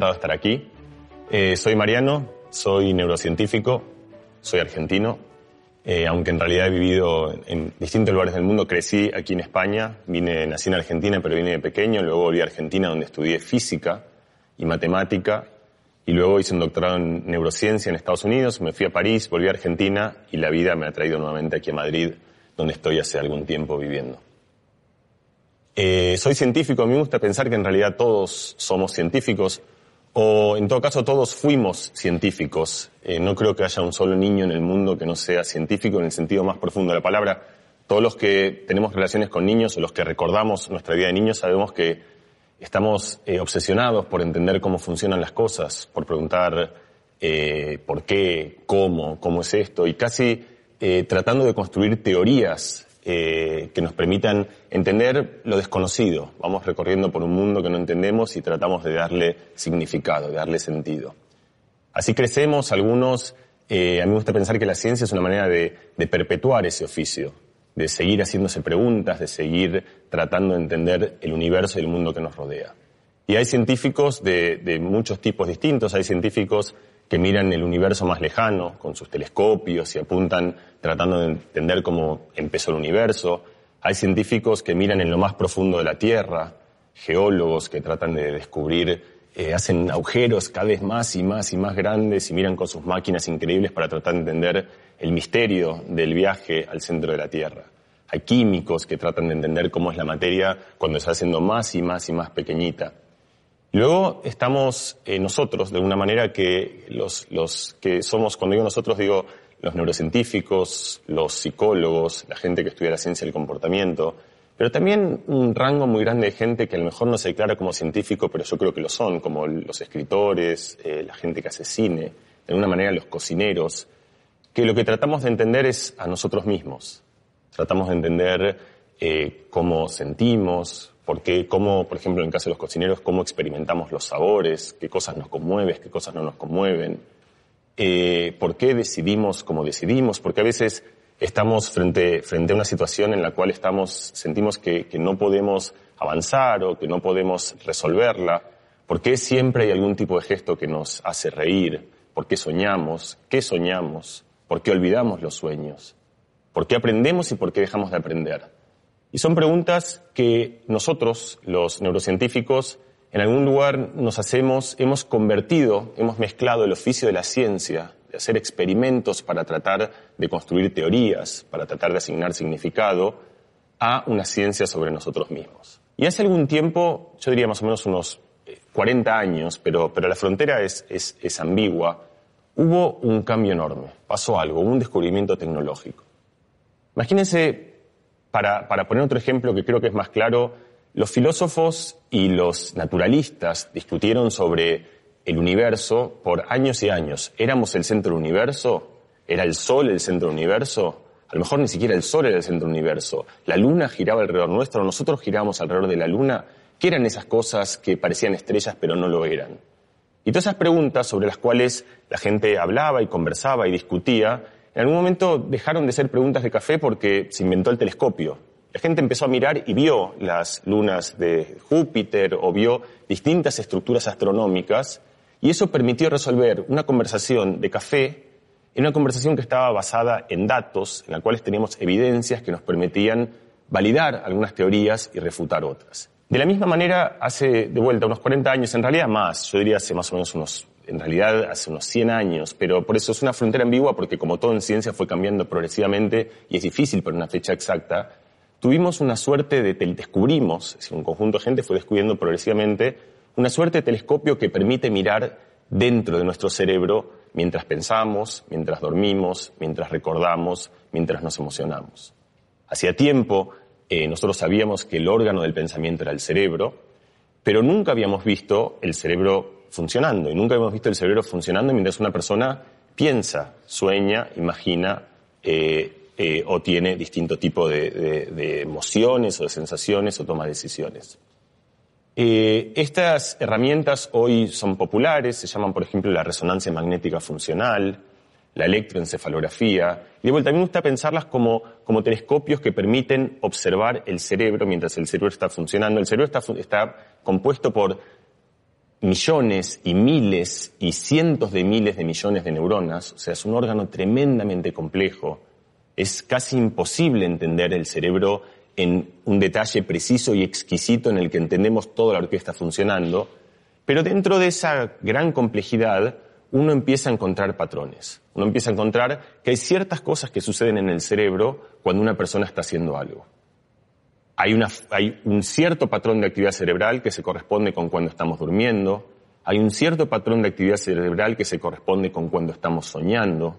encantado de estar aquí. Eh, soy Mariano, soy neurocientífico, soy argentino, eh, aunque en realidad he vivido en distintos lugares del mundo. Crecí aquí en España, vine, nací en Argentina, pero vine de pequeño, luego volví a Argentina donde estudié física y matemática, y luego hice un doctorado en neurociencia en Estados Unidos, me fui a París, volví a Argentina, y la vida me ha traído nuevamente aquí a Madrid, donde estoy hace algún tiempo viviendo. Eh, soy científico, me gusta pensar que en realidad todos somos científicos, o en todo caso todos fuimos científicos. Eh, no creo que haya un solo niño en el mundo que no sea científico en el sentido más profundo de la palabra. Todos los que tenemos relaciones con niños o los que recordamos nuestra vida de niños sabemos que estamos eh, obsesionados por entender cómo funcionan las cosas, por preguntar por qué, cómo, cómo es esto, y casi tratando de construir teorías eh, que nos permitan entender lo desconocido. Vamos recorriendo por un mundo que no entendemos y tratamos de darle significado, de darle sentido. Así crecemos, algunos, eh, a mí me gusta pensar que la ciencia es una manera de, perpetuar ese oficio, de seguir haciéndose preguntas, de seguir tratando de entender el universo y el mundo que nos rodea. Y hay científicos de muchos tipos distintos, hay científicos que miran el universo más lejano con sus telescopios y apuntan tratando de entender cómo empezó el universo. Hay científicos que miran en lo más profundo de la Tierra, geólogos que tratan de descubrir, eh, hacen agujeros cada vez más y más y más grandes y miran con sus máquinas increíbles para tratar de entender el misterio del viaje al centro de la Tierra. Hay químicos que tratan de entender cómo es la materia cuando se va haciendo más y más y más pequeñita. Luego estamos eh, nosotros, de una manera que los, los que somos, cuando digo nosotros digo los neurocientíficos, los psicólogos, la gente que estudia la ciencia del comportamiento, pero también un rango muy grande de gente que a lo mejor no se declara como científico, pero yo creo que lo son, como los escritores, eh, la gente que hace cine, de alguna manera los cocineros, que lo que tratamos de entender es a nosotros mismos. Tratamos de entender eh, cómo sentimos, porque cómo, por ejemplo, en el caso de los cocineros, cómo experimentamos los sabores, qué cosas nos conmueven, qué cosas no nos conmueven, eh, por qué decidimos como decidimos, porque a veces estamos frente, frente a una situación en la cual estamos, sentimos que, que no podemos avanzar o que no podemos resolverla, por qué siempre hay algún tipo de gesto que nos hace reír, por qué soñamos, qué soñamos, por qué olvidamos los sueños, por qué aprendemos y por qué dejamos de aprender. Y son preguntas que nosotros, los neurocientíficos, en algún lugar nos hacemos, hemos convertido, hemos mezclado el oficio de la ciencia, de hacer experimentos para tratar de construir teorías, para tratar de asignar significado, a una ciencia sobre nosotros mismos. Y hace algún tiempo, yo diría más o menos unos 40 eh, años, pero, pero la frontera es, es, es ambigua, hubo un cambio enorme, pasó algo, un descubrimiento tecnológico. Imagínense para, poner otro ejemplo que creo que es más claro, los filósofos y los naturalistas discutieron sobre el universo por años y años. ¿Éramos el centro del universo? ¿Era el Sol el centro del universo? A lo mejor ni siquiera el Sol era el centro del universo. La Luna giraba alrededor nuestro, nosotros girábamos alrededor de la Luna. ¿Qué eran esas cosas que parecían estrellas pero no lo eran? Y todas esas preguntas sobre las cuales la gente hablaba y conversaba y discutía en algún momento dejaron de ser preguntas de café porque se inventó el telescopio. La gente empezó a mirar y vio las lunas de Júpiter o vio distintas estructuras astronómicas y eso permitió resolver una conversación de café en una conversación que estaba basada en datos, en la cuales teníamos evidencias que nos permitían validar algunas teorías y refutar otras. De la misma manera, hace de vuelta unos 40 años, en realidad más, yo diría hace más o menos unos en realidad hace unos 100 años, pero por eso es una frontera ambigua porque como todo en ciencia fue cambiando progresivamente y es difícil poner una fecha exacta, tuvimos una suerte de, descubrimos, un conjunto de gente fue descubriendo progresivamente, una suerte de telescopio que permite mirar dentro de nuestro cerebro mientras pensamos, mientras dormimos, mientras recordamos, mientras nos emocionamos. Hacía tiempo eh, nosotros sabíamos que el órgano del pensamiento era el cerebro, pero nunca habíamos visto el cerebro funcionando y nunca hemos visto el cerebro funcionando mientras una persona piensa, sueña, imagina eh, eh, o tiene distinto tipo de, emociones o de sensaciones o toma decisiones. Eh, estas herramientas hoy son populares, se llaman por ejemplo la resonancia magnética funcional, la electroencefalografía. Y de vuelta, a me gusta pensarlas como, como telescopios que permiten observar el cerebro mientras el cerebro está funcionando. El cerebro está, está compuesto por millones y miles y cientos de miles de millones de neuronas, o sea, es un órgano tremendamente complejo. Es casi imposible entender el cerebro en un detalle preciso y exquisito en el que entendemos toda la orquesta funcionando, pero dentro de esa gran complejidad uno empieza a encontrar patrones. Uno empieza a encontrar que hay ciertas cosas que suceden en el cerebro cuando una persona está haciendo algo. Hay, un cierto patrón de actividad cerebral que se corresponde con cuando estamos durmiendo. Hay un cierto patrón de actividad cerebral que se corresponde con cuando estamos soñando.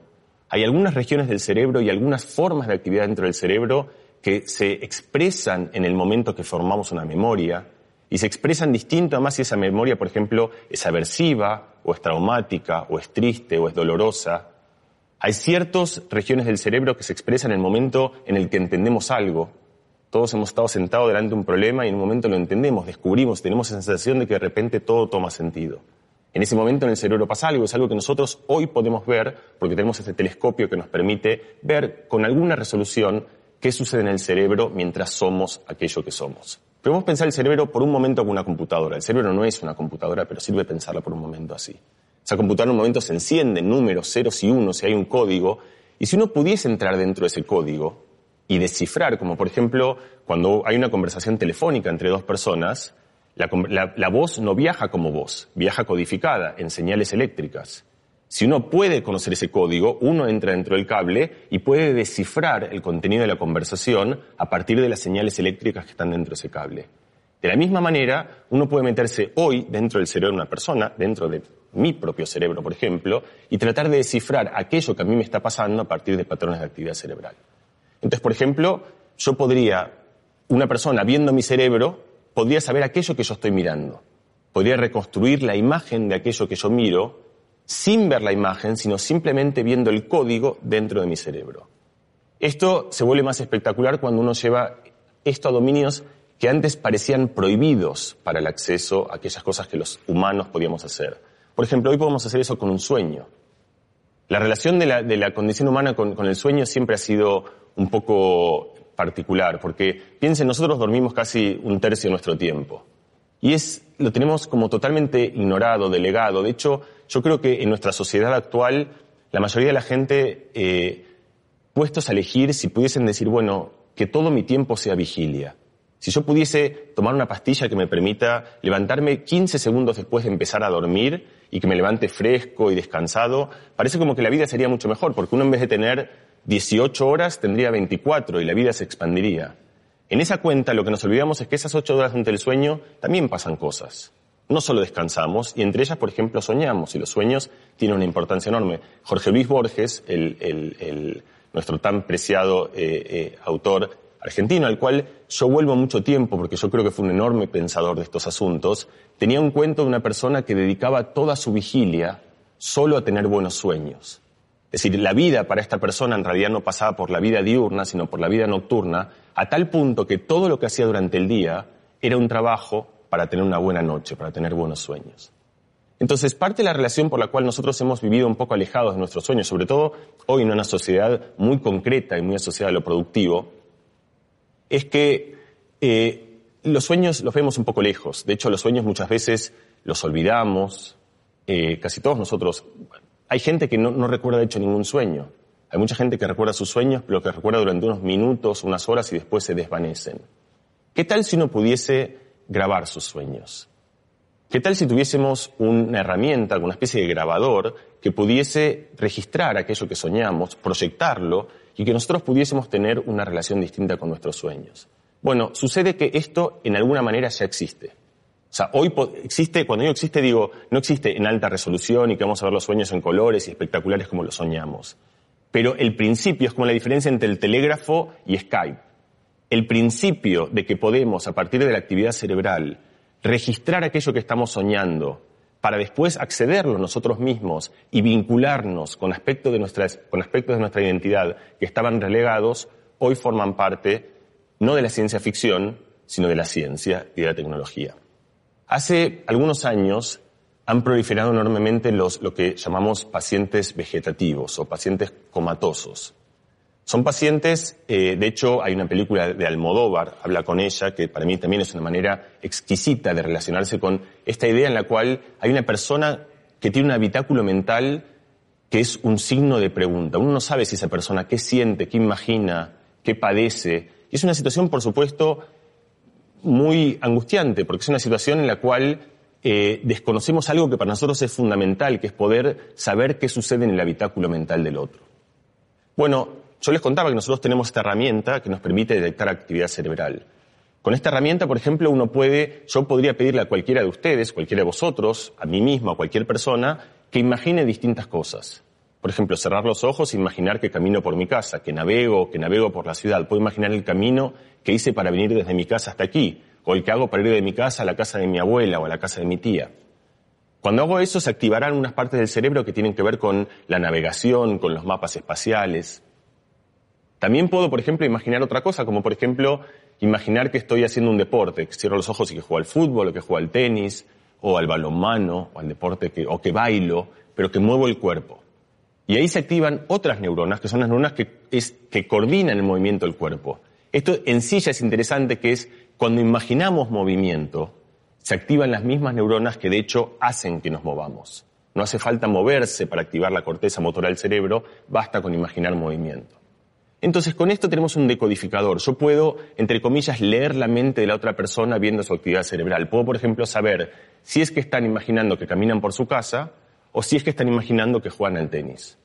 Hay algunas regiones del cerebro y algunas formas de actividad dentro del cerebro que se expresan en el momento que formamos una memoria y se expresan distinto además si esa memoria, por ejemplo, es aversiva o es traumática o es triste o es dolorosa. Hay ciertas regiones del cerebro que se expresan en el momento en el que entendemos algo. Todos hemos estado sentados delante de un problema y en un momento lo entendemos, descubrimos, tenemos la sensación de que de repente todo toma sentido. En ese momento en el cerebro pasa algo, es algo que nosotros hoy podemos ver porque tenemos este telescopio que nos permite ver con alguna resolución qué sucede en el cerebro mientras somos aquello que somos. Podemos pensar el cerebro por un momento como una computadora. El cerebro no es una computadora, pero sirve pensarla por un momento así. Esa computadora en un momento se enciende, números, ceros y unos, si hay un código, y si uno pudiese entrar dentro de ese código y descifrar, como por ejemplo cuando hay una conversación telefónica entre dos personas, la voz no viaja como voz, viaja codificada en señales eléctricas. Si uno puede conocer ese código, uno entra dentro del cable y puede descifrar el contenido de la conversación a partir de las señales eléctricas que están dentro de ese cable. De la misma manera, uno puede meterse hoy dentro del cerebro de una persona, dentro de mi propio cerebro, por ejemplo, y tratar de descifrar aquello que a mí me está pasando a partir de patrones de actividad cerebral. Entonces, por ejemplo, yo podría, una persona viendo mi cerebro, podría saber aquello que yo estoy mirando. Podría reconstruir la imagen de aquello que yo miro sin ver la imagen, sino simplemente viendo el código dentro de mi cerebro. Esto se vuelve más espectacular cuando uno lleva esto a dominios que antes parecían prohibidos para el acceso a aquellas cosas que los humanos podíamos hacer. Por ejemplo, hoy podemos hacer eso con un sueño. La relación de la, condición humana con, el sueño siempre ha sido un poco particular, porque piensen, nosotros dormimos casi un tercio de nuestro tiempo. Y es, lo tenemos como totalmente ignorado, delegado. De hecho, yo creo que en nuestra sociedad actual, la mayoría de la gente, eh, puestos a elegir si pudiesen decir, bueno, que todo mi tiempo sea vigilia. Si yo pudiese tomar una pastilla que me permita levantarme 15 segundos después de empezar a dormir y que me levante fresco y descansado, parece como que la vida sería mucho mejor, porque uno en vez de tener 18 horas tendría 24 y la vida se expandiría. En esa cuenta lo que nos olvidamos es que esas ocho horas durante el sueño también pasan cosas. No solo descansamos, y entre ellas, por ejemplo, soñamos, y los sueños tienen una importancia enorme. Jorge Luis Borges, el, nuestro tan preciado eh, eh, autor argentino, al cual yo vuelvo mucho tiempo porque yo creo que fue un enorme pensador de estos asuntos, tenía un cuento de una persona que dedicaba toda su vigilia solo a tener buenos sueños. Es decir, la vida para esta persona en realidad no pasaba por la vida diurna, sino por la vida nocturna, a tal punto que todo lo que hacía durante el día era un trabajo para tener una buena noche, para tener buenos sueños. Entonces, parte de la relación por la cual nosotros hemos vivido un poco alejados de nuestros sueños, sobre todo hoy en una sociedad muy concreta y muy asociada a lo productivo, es que eh, los sueños los vemos un poco lejos. De hecho, los sueños muchas veces los olvidamos. Eh, casi todos nosotros, hay gente que no, recuerda de hecho ningún sueño. Hay mucha gente que recuerda sus sueños, pero que recuerda durante unos minutos, unas horas y después se desvanecen. ¿Qué tal si uno pudiese grabar sus sueños? ¿Qué tal si tuviésemos una herramienta, alguna especie de grabador que pudiese registrar aquello que soñamos, proyectarlo y que nosotros pudiésemos tener una relación distinta con nuestros sueños? Bueno, sucede que esto en alguna manera ya existe. O sea, hoy existe, cuando digo existe, digo, no existe en alta resolución y que vamos a ver los sueños en colores y espectaculares como los soñamos. Pero el principio es como la diferencia entre el telégrafo y Skype. El principio de que podemos, a partir de la actividad cerebral, registrar aquello que estamos soñando para después accederlo nosotros mismos y vincularnos con aspectos de nuestra, con aspectos de nuestra identidad que estaban relegados, hoy forman parte no de la ciencia ficción, sino de la ciencia y de la tecnología. Hace algunos años han proliferado enormemente los, lo que llamamos pacientes vegetativos o pacientes comatosos. Son pacientes, eh, de hecho hay una película de Almodóvar, habla con ella, que para mí también es una manera exquisita de relacionarse con esta idea en la cual hay una persona que tiene un habitáculo mental que es un signo de pregunta. Uno no sabe si esa persona qué siente, qué imagina, qué padece. Y es una situación, por supuesto, muy angustiante, porque es una situación en la cual eh, desconocemos algo que para nosotros es fundamental, que es poder saber qué sucede en el habitáculo mental del otro. Bueno, yo les contaba que nosotros tenemos esta herramienta que nos permite detectar actividad cerebral. Con esta herramienta, por ejemplo, uno puede, yo podría pedirle a cualquiera de ustedes, cualquiera de vosotros, a mí mismo, a cualquier persona, que imagine distintas cosas. Por ejemplo, cerrar los ojos e imaginar que camino por mi casa, que navego, que navego por la ciudad. Puedo imaginar el camino que hice para venir desde mi casa hasta aquí, o el que hago para ir de mi casa a la casa de mi abuela o a la casa de mi tía. Cuando hago eso se activarán unas partes del cerebro que tienen que ver con la navegación, con los mapas espaciales. También puedo, por ejemplo, imaginar otra cosa, como por ejemplo, imaginar que estoy haciendo un deporte, que cierro los ojos y que juego al fútbol, o que juego al tenis, o al balonmano, o al deporte que, o que bailo, pero que muevo el cuerpo. Y ahí se activan otras neuronas, que son las neuronas que, que coordinan el movimiento del cuerpo. Esto en sí ya es interesante, que es cuando imaginamos movimiento, se activan las mismas neuronas que de hecho hacen que nos movamos. No hace falta moverse para activar la corteza motora del cerebro, basta con imaginar movimiento. Entonces, con esto tenemos un decodificador. Yo puedo, entre comillas, leer la mente de la otra persona viendo su actividad cerebral. Puedo, por ejemplo, saber si es que están imaginando que caminan por su casa o si es que están imaginando que juegan al tenis.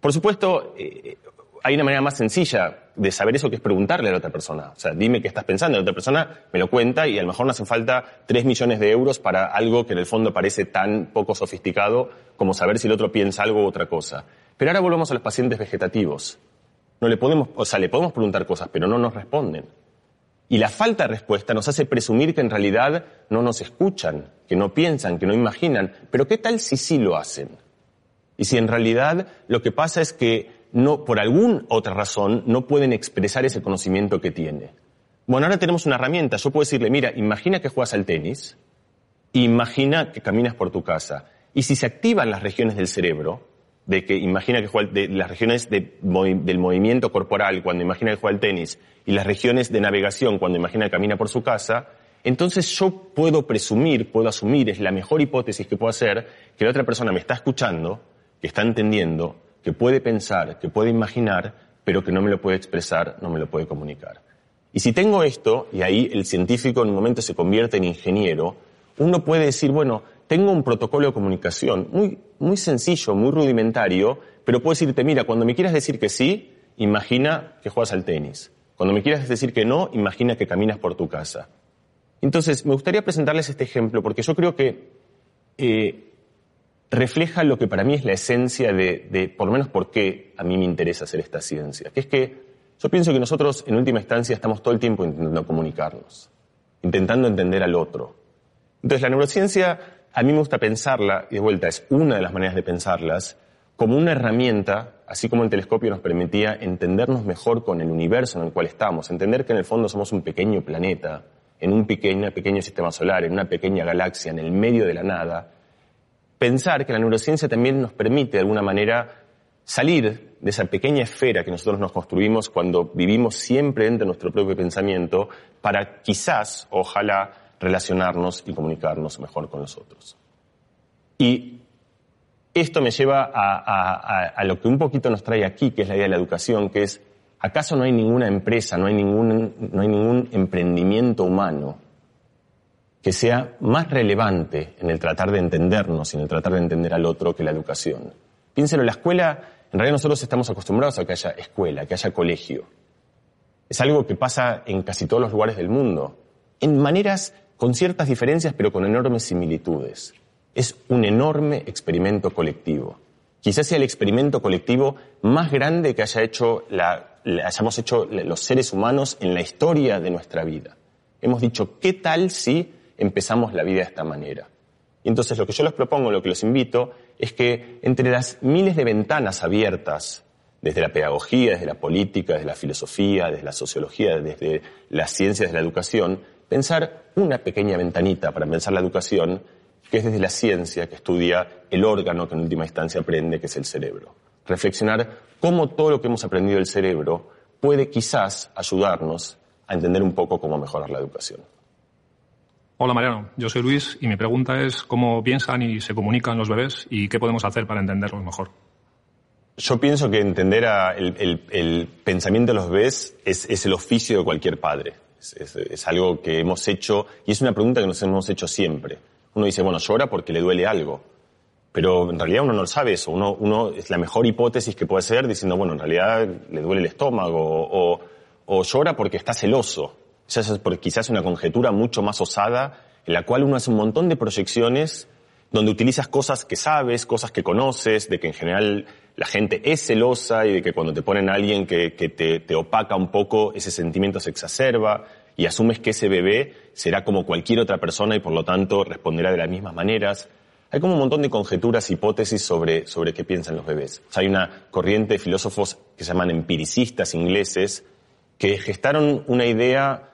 Por supuesto, eh, hay una manera más sencilla de saber eso que es preguntarle a la otra persona. O sea, dime qué estás pensando. La otra persona me lo cuenta y a lo mejor no hacen falta tres millones de euros para algo que en el fondo parece tan poco sofisticado como saber si el otro piensa algo u otra cosa. Pero ahora volvemos a los pacientes vegetativos. No le podemos, o sea, le podemos preguntar cosas, pero no nos responden. Y la falta de respuesta nos hace presumir que en realidad no nos escuchan, que no piensan, que no imaginan. Pero ¿qué tal si sí lo hacen? Y si en realidad lo que pasa es que no, por alguna otra razón, no pueden expresar ese conocimiento que tiene. Bueno, ahora tenemos una herramienta. Yo puedo decirle, mira, imagina que juegas al tenis, imagina que caminas por tu casa. Y si se activan las regiones del cerebro, de que imagina que juega, las regiones del movimiento corporal cuando imagina que juega al tenis y las regiones de navegación cuando imagina que camina por su casa, entonces yo puedo presumir, puedo asumir, es la mejor hipótesis que puedo hacer, que la otra persona me está escuchando, que está entendiendo, que puede pensar, que puede imaginar, pero que no me lo puede expresar, no me lo puede comunicar. Y si tengo esto, y ahí el científico en un momento se convierte en ingeniero, uno puede decir, bueno, tengo un protocolo de comunicación muy, muy sencillo, muy rudimentario, pero puedo decirte, mira, cuando me quieras decir que sí, imagina que juegas al tenis. Cuando me quieras decir que no, imagina que caminas por tu casa. Entonces, me gustaría presentarles este ejemplo porque yo creo que eh, refleja lo que para mí es la esencia de, de, por lo menos, por qué a mí me interesa hacer esta ciencia. Que es que yo pienso que nosotros, en última instancia, estamos todo el tiempo intentando comunicarnos, intentando entender al otro. Entonces, la neurociencia a mí me gusta pensarla, y de vuelta es una de las maneras de pensarlas, como una herramienta, así como el telescopio nos permitía entendernos mejor con el universo en el cual estamos, entender que en el fondo somos un pequeño planeta, en un pequeño, pequeño sistema solar, en una pequeña galaxia, en el medio de la nada, pensar que la neurociencia también nos permite de alguna manera salir de esa pequeña esfera que nosotros nos construimos cuando vivimos siempre dentro de nuestro propio pensamiento para quizás, ojalá, relacionarnos y comunicarnos mejor con los otros. Y esto me lleva a, lo que un poquito nos trae aquí, que es la idea de la educación, que es, ¿acaso no hay ninguna empresa, no hay ningún, no hay ningún emprendimiento humano que sea más relevante en el tratar de entendernos y en el tratar de entender al otro que la educación? Piénselo, la escuela, en realidad nosotros estamos acostumbrados a que haya escuela, que haya colegio. Es algo que pasa en casi todos los lugares del mundo, en maneras con ciertas diferencias pero con enormes similitudes. Es un enorme experimento colectivo. Quizás sea el experimento colectivo más grande que hayamos hecho los seres humanos en la historia de nuestra vida. Hemos dicho, ¿qué tal si empezamos la vida de esta manera? Y entonces lo que yo les propongo, lo que los invito, es que entre las miles de ventanas abiertas, desde la pedagogía, desde la política, desde la filosofía, desde la sociología, desde las ciencias de la educación, pensar una pequeña ventanita para pensar la educación que es desde la ciencia que estudia el órgano que en última instancia aprende, que es el cerebro. Reflexionar cómo todo lo que hemos aprendido del cerebro puede quizás ayudarnos a entender un poco cómo mejorar la educación. Hola Mariano, yo soy Luis y mi pregunta es cómo piensan y se comunican los bebés y qué podemos hacer para entenderlos mejor. Yo pienso que entender el, pensamiento de los bebés es, el oficio de cualquier padre. Es, algo que hemos hecho y es una pregunta que nos hemos hecho siempre. Uno dice, bueno, llora porque le duele algo. Pero en realidad uno no lo sabe eso. Uno, uno es la mejor hipótesis que puede ser diciendo, bueno, en realidad le duele el estómago o, o llora porque está celoso. Esa es quizás una conjetura mucho más osada en la cual uno hace un montón de proyecciones donde utilizas cosas que sabes, cosas que conoces, de que en general la gente es celosa y de que cuando te ponen a alguien que, te, opaca un poco, ese sentimiento se exacerba y asumes que ese bebé será como cualquier otra persona y por lo tanto responderá de las mismas maneras. Hay como un montón de conjeturas, hipótesis sobre, sobre qué piensan los bebés. hay una corriente de filósofos que se llaman empiricistas ingleses que gestaron una idea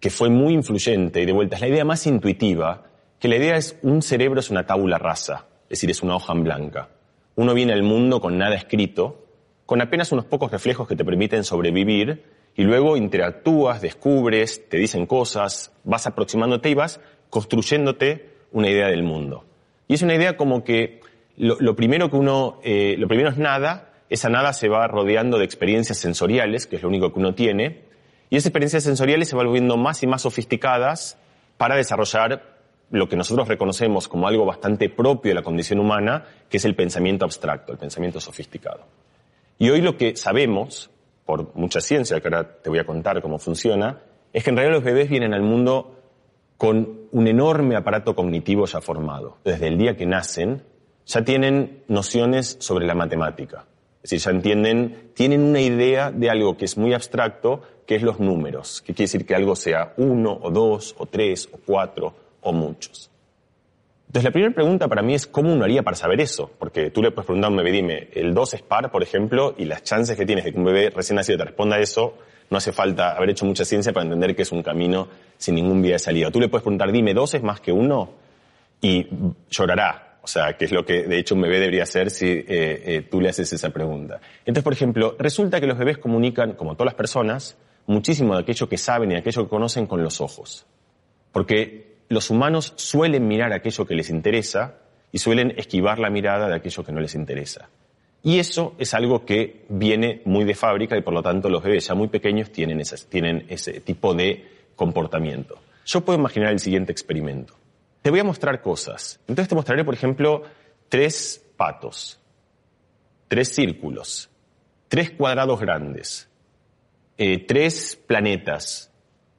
que fue muy influyente y de vuelta es la idea más intuitiva que la idea es un cerebro es una tabula rasa, es decir, es una hoja en blanca. Uno viene al mundo con nada escrito, con apenas unos pocos reflejos que te permiten sobrevivir, y luego interactúas, descubres, te dicen cosas, vas aproximándote y vas construyéndote una idea del mundo. Y es una idea como que lo, primero que uno, eh, lo primero es nada, esa nada se va rodeando de experiencias sensoriales, que es lo único que uno tiene, y esas experiencias sensoriales se van volviendo más y más sofisticadas para desarrollar lo que nosotros reconocemos como algo bastante propio de la condición humana, que es el pensamiento abstracto, el pensamiento sofisticado. Y hoy lo que sabemos, por mucha ciencia, que ahora te voy a contar cómo funciona, es que en realidad los bebés vienen al mundo con un enorme aparato cognitivo ya formado. Desde el día que nacen, ya tienen nociones sobre la matemática. Es decir, ya entienden, tienen una idea de algo que es muy abstracto, que es los números, que quiere decir que algo sea uno, o dos, o tres, o cuatro, o muchos. Entonces la primera pregunta para mí es cómo uno haría para saber eso, porque tú le puedes preguntar a un bebé, dime, el 2 es par, por ejemplo, y las chances que tienes de que un bebé recién nacido te responda a eso, no hace falta haber hecho mucha ciencia para entender que es un camino sin ningún vía de salida. Tú le puedes preguntar, dime, ¿dos es más que uno? Y llorará. O sea, que es lo que de hecho un bebé debería hacer si eh, eh, tú le haces esa pregunta. Entonces, por ejemplo, resulta que los bebés comunican, como todas las personas, muchísimo de aquello que saben y aquello que conocen con los ojos. Porque los humanos suelen mirar aquello que les interesa y suelen esquivar la mirada de aquello que no les interesa. Y eso es algo que viene muy de fábrica y por lo tanto los bebés ya muy pequeños tienen, tienen ese tipo de comportamiento. Yo puedo imaginar el siguiente experimento. Te voy a mostrar cosas. Entonces te mostraré, por ejemplo, tres patos, tres círculos, tres cuadrados grandes, eh, tres planetas,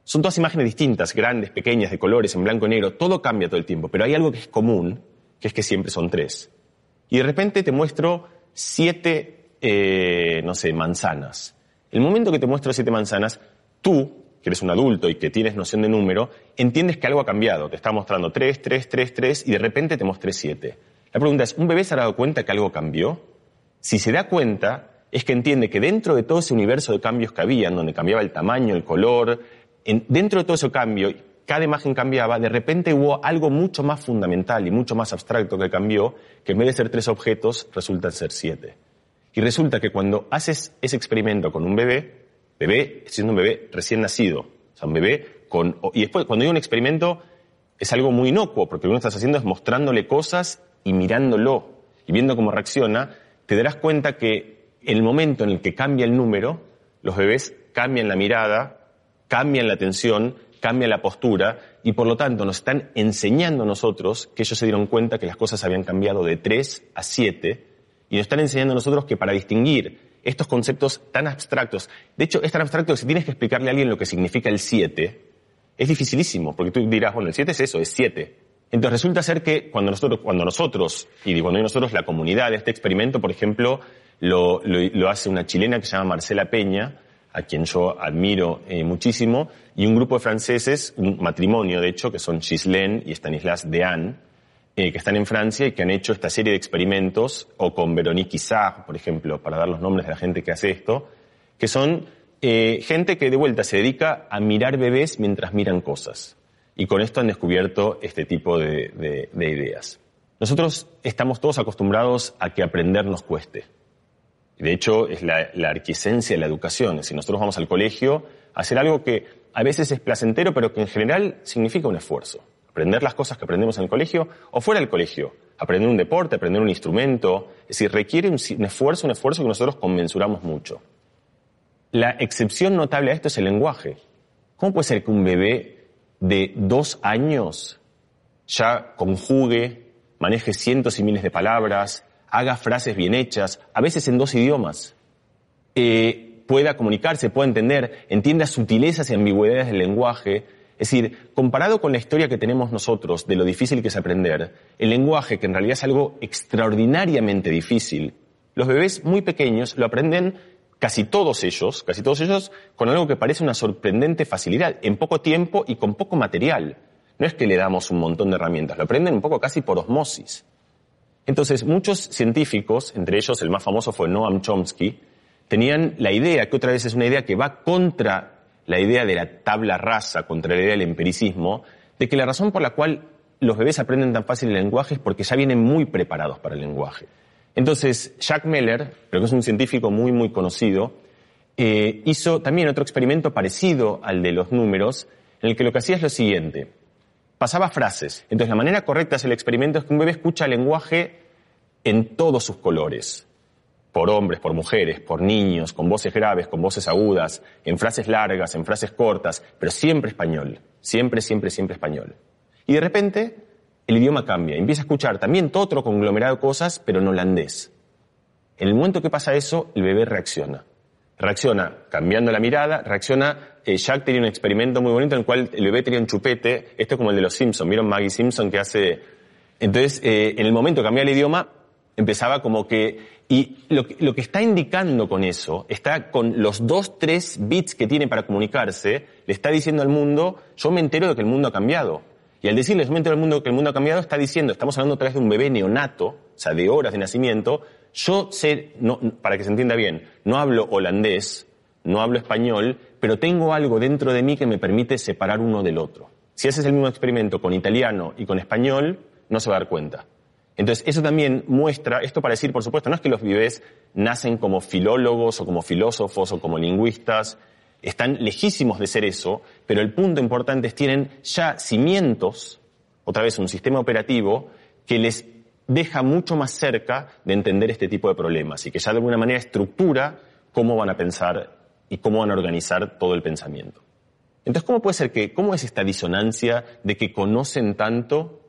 son todas imágenes distintas, grandes, pequeñas, de colores, en blanco y negro, todo cambia todo el tiempo, pero hay algo que es común, que es que siempre son tres. Y de repente te muestro siete, eh, no sé, manzanas. El momento que te muestro siete manzanas, tú, que eres un adulto y que tienes noción de número, entiendes que algo ha cambiado. Te está mostrando tres, tres, tres, tres, y de repente te mostré siete. La pregunta es, ¿un bebé se ha dado cuenta que algo cambió? Si se da cuenta, es que entiende que dentro de todo ese universo de cambios que había, donde cambiaba el tamaño, el color, dentro de todo ese cambio, cada imagen cambiaba, de repente hubo algo mucho más fundamental y mucho más abstracto que cambió, que en vez de ser tres objetos, resulta ser siete. Y resulta que cuando haces ese experimento con un bebé, bebé siendo un bebé recién nacido, o sea, un bebé con... Y después, cuando digo un experimento, es algo muy inocuo, porque lo que estás haciendo es mostrándole cosas y mirándolo y viendo cómo reacciona, te darás cuenta que en el momento en el que cambia el número, los bebés cambian la mirada, cambian la atención, cambian la postura y por lo tanto nos están enseñando a nosotros que ellos se dieron cuenta que las cosas habían cambiado de 3 a 7 y nos están enseñando a nosotros que para distinguir estos conceptos tan abstractos, de hecho es tan abstracto que si tienes que explicarle a alguien lo que significa el 7, es dificilísimo, porque tú dirás, bueno, el 7 es eso, es 7. Entonces resulta ser que cuando nosotros, cuando nosotros, y cuando nosotros la comunidad de este experimento, por ejemplo, lo, lo hace una chilena que se llama Marcela Peña, a quien yo admiro eh, muchísimo, y un grupo de franceses, un matrimonio de hecho, que son Ghislaine y Stanislas Dehaene, eh, que están en Francia y que han hecho esta serie de experimentos, o con Véronique Issard, por ejemplo, para dar los nombres de la gente que hace esto, que son eh, gente que de vuelta se dedica a mirar bebés mientras miran cosas. y con esto han descubierto este tipo de, ideas. Nosotros estamos todos acostumbrados a que aprender nos cueste. De hecho, es la, la arquisencia de la educación. Si nosotros vamos al colegio a hacer algo que a veces es placentero, pero que en general significa un esfuerzo. Aprender las cosas que aprendemos en el colegio o fuera del colegio. Aprender un deporte, aprender un instrumento. Es decir, requiere un, un esfuerzo, un esfuerzo que nosotros conmensuramos mucho. La excepción notable a esto es el lenguaje. ¿Cómo puede ser que un bebé de dos años ya conjugue, maneje cientos y miles de palabras, haga frases bien hechas, a veces en dos idiomas, eh, pueda comunicarse, pueda entender, entienda sutilezas y ambigüedades del lenguaje. Es decir, comparado con la historia que tenemos nosotros de lo difícil que es aprender, el lenguaje, que en realidad es algo extraordinariamente difícil, los bebés muy pequeños lo aprenden casi todos ellos, casi todos ellos, con algo que parece una sorprendente facilidad, en poco tiempo y con poco material. No es que le damos un montón de herramientas, lo aprenden un poco casi por osmosis. Entonces, muchos científicos, entre ellos el más famoso fue Noam Chomsky, tenían la idea, que otra vez es una idea que va contra la idea de la tabla rasa, contra la idea del empiricismo, de que la razón por la cual los bebés aprenden tan fácil el lenguaje es porque ya vienen muy preparados para el lenguaje. Entonces, Jack Meller, pero que es un científico muy, muy conocido, eh, hizo también otro experimento parecido al de los números, en el que lo que hacía es lo siguiente. Pasaba frases. Entonces, la manera correcta hacer el experimento es que un bebé escucha lenguaje en todos sus colores. Por hombres, por mujeres, por niños, con voces graves, con voces agudas, en frases largas, en frases cortas, pero siempre español. Siempre, siempre, siempre español. Y de repente el idioma cambia. Empieza a escuchar también todo otro conglomerado de cosas, pero en holandés. En el momento que pasa eso, el bebé reacciona. Reacciona cambiando la mirada, reacciona. Eh, Jack tenía un experimento muy bonito en el cual el bebé tenía un chupete. Esto es como el de los Simpsons. ¿Vieron Maggie Simpson que hace.? Entonces, eh, en el momento que cambiaba el idioma, empezaba como que. Y lo, que está indicando con eso, está con los dos, tres bits que tiene para comunicarse, le está diciendo al mundo, yo me entero de que el mundo ha cambiado. Y al decirles momento del mundo que el mundo ha cambiado, está diciendo, estamos hablando otra vez de un bebé neonato, o sea, de horas de nacimiento, yo sé, para que se entienda bien, no hablo holandés, no hablo español, pero tengo algo dentro de mí que me permite separar uno del otro. Si haces el mismo experimento con italiano y con español, no se va a dar cuenta. Entonces, eso también muestra, esto para decir, por supuesto, no es que los bebés nacen como filólogos o como filósofos o como lingüistas, están lejísimos de ser eso, pero el punto importante es tienen ya cimientos, otra vez un sistema operativo, que les deja mucho más cerca de entender este tipo de problemas y que ya de alguna manera estructura cómo van a pensar y cómo van a organizar todo el pensamiento. Entonces, ¿cómo puede ser que, cómo es esta disonancia de que conocen tanto,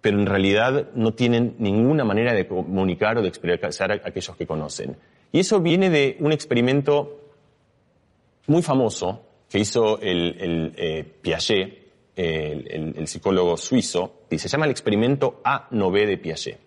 pero en realidad no tienen ninguna manera de comunicar o de expresar a aquellos que conocen? Y eso viene de un experimento muy famoso que hizo el, eh, Piaget, el, psicólogo suizo, se llama el experimento A-9 de Piaget.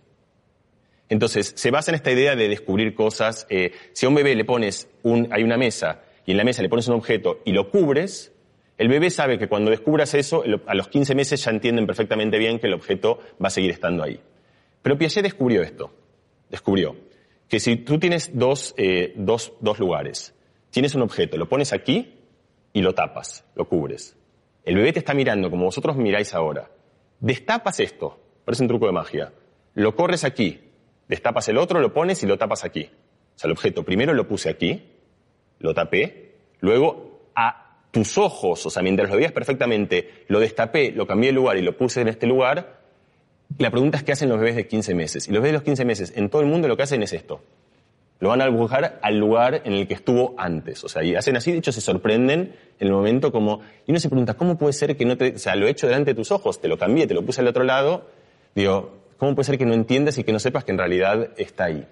Entonces, se basa en esta idea de descubrir cosas. Eh, si a un bebé le pones un, hay una mesa y en la mesa le pones un objeto y lo cubres, el bebé sabe que cuando descubras eso, a los 15 meses ya entienden perfectamente bien que el objeto va a seguir estando ahí. Pero Piaget descubrió esto. Descubrió que si tú tienes dos, eh, dos, dos lugares tienes un objeto, lo pones aquí y lo tapas, lo cubres. El bebé te está mirando como vosotros miráis ahora. Destapas esto, parece un truco de magia. Lo corres aquí, destapas el otro, lo pones y lo tapas aquí. O sea, el objeto primero lo puse aquí, lo tapé, luego a tus ojos, o sea, mientras lo veías perfectamente, lo destapé, lo cambié de lugar y lo puse en este lugar. La pregunta es qué hacen los bebés de 15 meses. Y los bebés de los 15 meses en todo el mundo lo que hacen es esto. Lo van a buscar al lugar en el que estuvo antes. O sea, y hacen así, de hecho se sorprenden en el momento como, y uno se pregunta, ¿cómo puede ser que no te, o sea, lo he hecho delante de tus ojos, te lo cambié, te lo puse al otro lado, digo, ¿cómo puede ser que no entiendas y que no sepas que en realidad está ahí?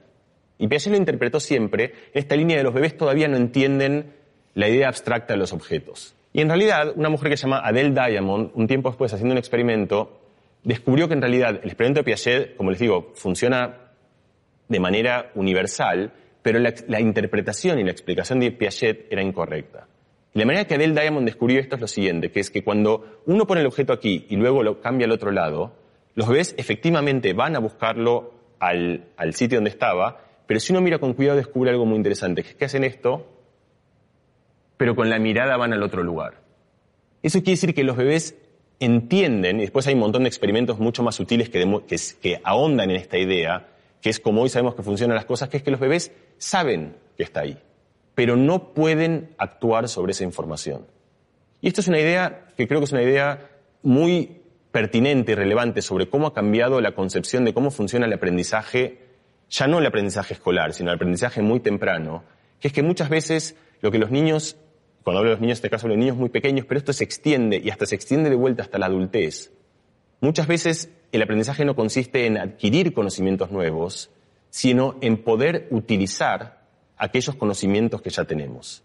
Y Piaget lo interpretó siempre, esta línea de los bebés todavía no entienden la idea abstracta de los objetos. Y en realidad, una mujer que se llama Adele Diamond, un tiempo después haciendo un experimento, descubrió que en realidad el experimento de Piaget, como les digo, funciona de manera universal, pero la, interpretación y la explicación de Piaget era incorrecta. Y la manera que Adele Diamond descubrió esto es lo siguiente, que es que cuando uno pone el objeto aquí y luego lo cambia al otro lado, los bebés efectivamente van a buscarlo al, al sitio donde estaba, pero si uno mira con cuidado descubre algo muy interesante, que es que hacen esto, pero con la mirada van al otro lugar. Eso quiere decir que los bebés entienden, y después hay un montón de experimentos mucho más sutiles que, que ahondan en esta idea, que es como hoy sabemos que funcionan las cosas, que es que los bebés saben que está ahí, pero no pueden actuar sobre esa información. Y esto es una idea que creo que es una idea muy pertinente y relevante sobre cómo ha cambiado la concepción de cómo funciona el aprendizaje, ya no el aprendizaje escolar, sino el aprendizaje muy temprano, que es que muchas veces lo que los niños, cuando hablo de los niños, en este caso de niños muy pequeños, pero esto se extiende y hasta se extiende de vuelta hasta la adultez. Muchas veces el aprendizaje no consiste en adquirir conocimientos nuevos, sino en poder utilizar aquellos conocimientos que ya tenemos.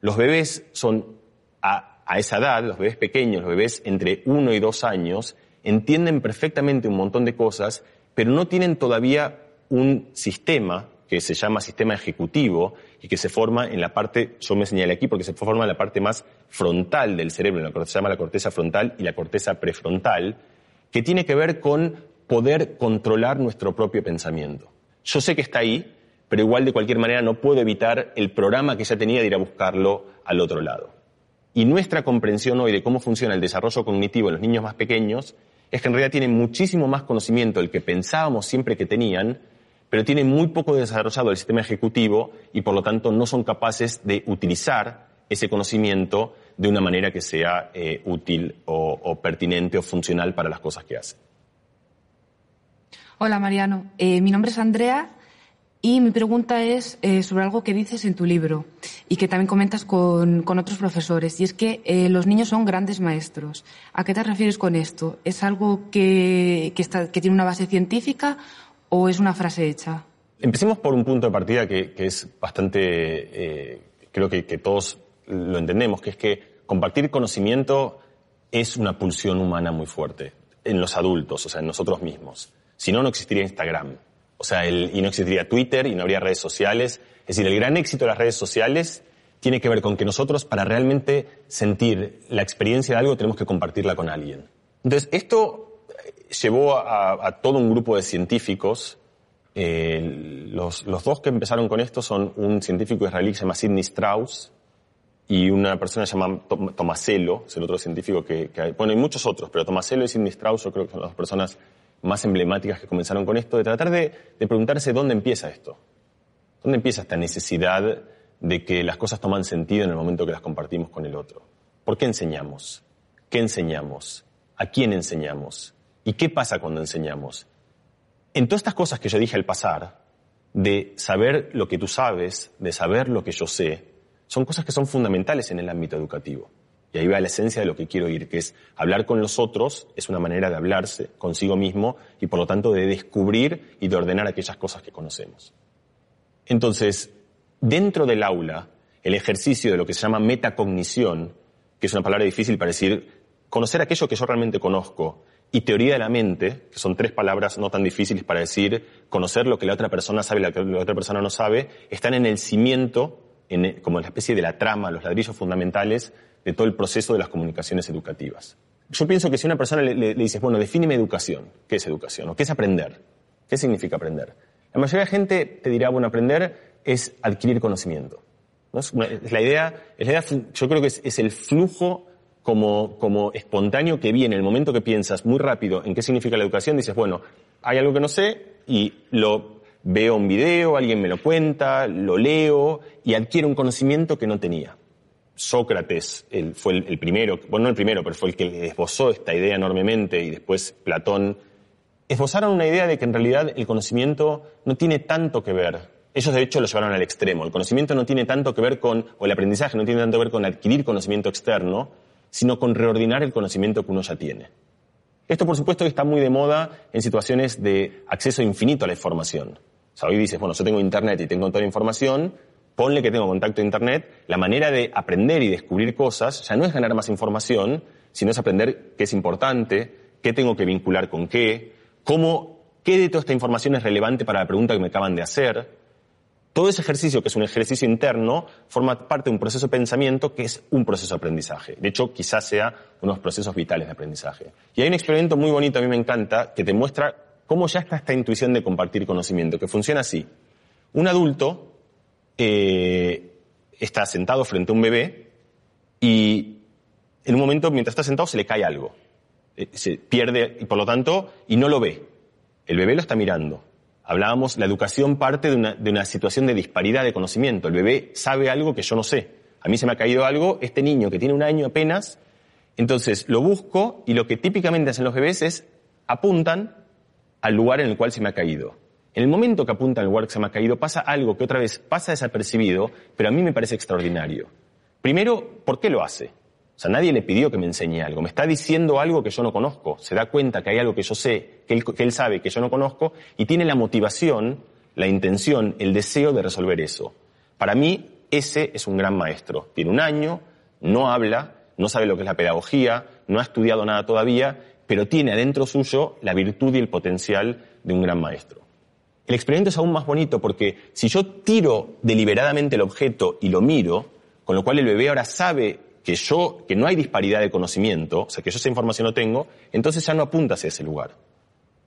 Los bebés son a esa edad, los bebés pequeños, los bebés entre uno y dos años, entienden perfectamente un montón de cosas, pero no tienen todavía un sistema que se llama sistema ejecutivo y que se forma en la parte, yo me señalé aquí porque se forma en la parte más frontal del cerebro, lo que se llama la corteza frontal y la corteza prefrontal, que tiene que ver con poder controlar nuestro propio pensamiento. Yo sé que está ahí, pero igual de cualquier manera no puedo evitar el programa que ya tenía de ir a buscarlo al otro lado. Y nuestra comprensión hoy de cómo funciona el desarrollo cognitivo en los niños más pequeños es que en realidad tienen muchísimo más conocimiento del que pensábamos siempre que tenían, pero tienen muy poco desarrollado el sistema ejecutivo y por lo tanto no son capaces de utilizar ese conocimiento de una manera que sea eh, útil o, pertinente o funcional para las cosas que hacen. Hola Mariano, eh, mi nombre es Andrea y mi pregunta es eh, sobre algo que dices en tu libro y que también comentas con, otros profesores, y es que eh, los niños son grandes maestros. ¿A qué te refieres con esto? ¿Es algo que, tiene una base científica o es una frase hecha? Empecemos por un punto de partida que, es bastante, eh, creo que, que todos lo entendemos, que es que compartir conocimiento es una pulsión humana muy fuerte en los adultos, o sea, en nosotros mismos. Si no, no existiría Instagram. O sea, y no existiría Twitter y no habría redes sociales. Es decir, el gran éxito de las redes sociales tiene que ver con que nosotros, para realmente sentir la experiencia de algo, tenemos que compartirla con alguien. Entonces, esto eh, llevó a, todo un grupo de científicos. Eh, los, dos que empezaron con esto son un científico israelí que se llama Sidney Strauss y una persona llamada Tomasello, es el otro científico que, que, bueno, hay muchos otros, pero Tomasello y Sidney Strauss yo creo que son las personas más emblemáticas que comenzaron con esto, de tratar de, preguntarse dónde empieza esto. ¿Dónde empieza esta necesidad de que las cosas toman sentido en el momento que las compartimos con el otro? ¿Por qué enseñamos? ¿Qué enseñamos? ¿A quién enseñamos? ¿Y qué pasa cuando enseñamos? En todas estas cosas que yo dije al pasar, de saber lo que tú sabes, de saber lo que yo sé, son cosas que son fundamentales en el ámbito educativo. Y ahí va la esencia de lo que quiero ir, que es hablar con los otros es una manera de hablarse consigo mismo y por lo tanto de descubrir y de ordenar aquellas cosas que conocemos. Entonces, dentro del aula, el ejercicio de lo que se llama metacognición, que es una palabra difícil para decir conocer aquello que yo realmente conozco, y teoría de la mente, que son tres palabras no tan difíciles para decir conocer lo que la otra persona sabe y lo que la otra persona no sabe, están en el cimiento, en, como la especie de la trama, los ladrillos fundamentales de todo el proceso de las comunicaciones educativas. Yo pienso que si una persona le, dices, bueno, defíneme educación, ¿qué es educación? ¿O qué es aprender? ¿Qué significa aprender? La mayoría de gente te dirá, bueno, aprender es adquirir conocimiento. Es, la idea, la idea, yo creo que es, el flujo como, como espontáneo que viene en el momento que piensas muy rápido en qué significa la educación, dices, bueno, hay algo que no sé y lo veo un video, alguien me lo cuenta, lo leo y adquiero un conocimiento que no tenía. Sócrates fue el, primero, bueno, no el primero, pero fue el que esbozó esta idea enormemente y después Platón, esbozaron una idea de que en realidad el conocimiento no tiene tanto que ver. Ellos de hecho lo llevaron al extremo. El conocimiento no tiene tanto que ver con, o el aprendizaje no tiene tanto que ver con adquirir conocimiento externo, sino con reordinar el conocimiento que uno ya tiene. Esto por supuesto está muy de moda en situaciones de acceso infinito a la información. O sea, hoy dices, bueno, yo tengo internet y tengo toda la información, ponle que tengo contacto a Internet, la manera de aprender y descubrir cosas ya no es ganar más información, sino es aprender qué es importante, qué tengo que vincular con qué, cómo, qué de toda esta información es relevante para la pregunta que me acaban de hacer. Todo ese ejercicio, que es un ejercicio interno, forma parte de un proceso de pensamiento que es un proceso de aprendizaje. De hecho, quizás sea uno de los procesos vitales de aprendizaje. Y hay un experimento muy bonito, a mí me encanta, que te muestra cómo ya está esta intuición de compartir conocimiento, que funciona así. Un adulto eh, está sentado frente a un bebé y en un momento, mientras está sentado, se le cae algo. eh, se pierde y por lo tanto, y no lo ve. El bebé lo está mirando. Hablábamos, la educación parte de una, de una situación de disparidad de conocimiento. El bebé sabe algo que yo no sé. A mí se me ha caído algo, este niño que tiene un año apenas, entonces lo busco y lo que típicamente hacen los bebés es apuntan al lugar en el cual se me ha caído. En el momento que apuntan al lugar que se me ha caído pasa algo que otra vez pasa desapercibido, pero a mí me parece extraordinario. Primero, ¿por qué lo hace? O sea, nadie le pidió que me enseñe algo. Me está diciendo algo que yo no conozco. Se da cuenta que hay algo que yo sé, que él, que él sabe, que yo no conozco, y tiene la motivación, la intención, el deseo de resolver eso. Para mí, ese es un gran maestro. Tiene un año, no habla, no sabe lo que es la pedagogía, no ha estudiado nada todavía, pero tiene adentro suyo la virtud y el potencial de un gran maestro. El experimento es aún más bonito porque si yo tiro deliberadamente el objeto y lo miro, con lo cual el bebé ahora sabe que yo, que no hay disparidad de conocimiento, o sea, que yo esa información no tengo, entonces ya no apunta hacia ese lugar.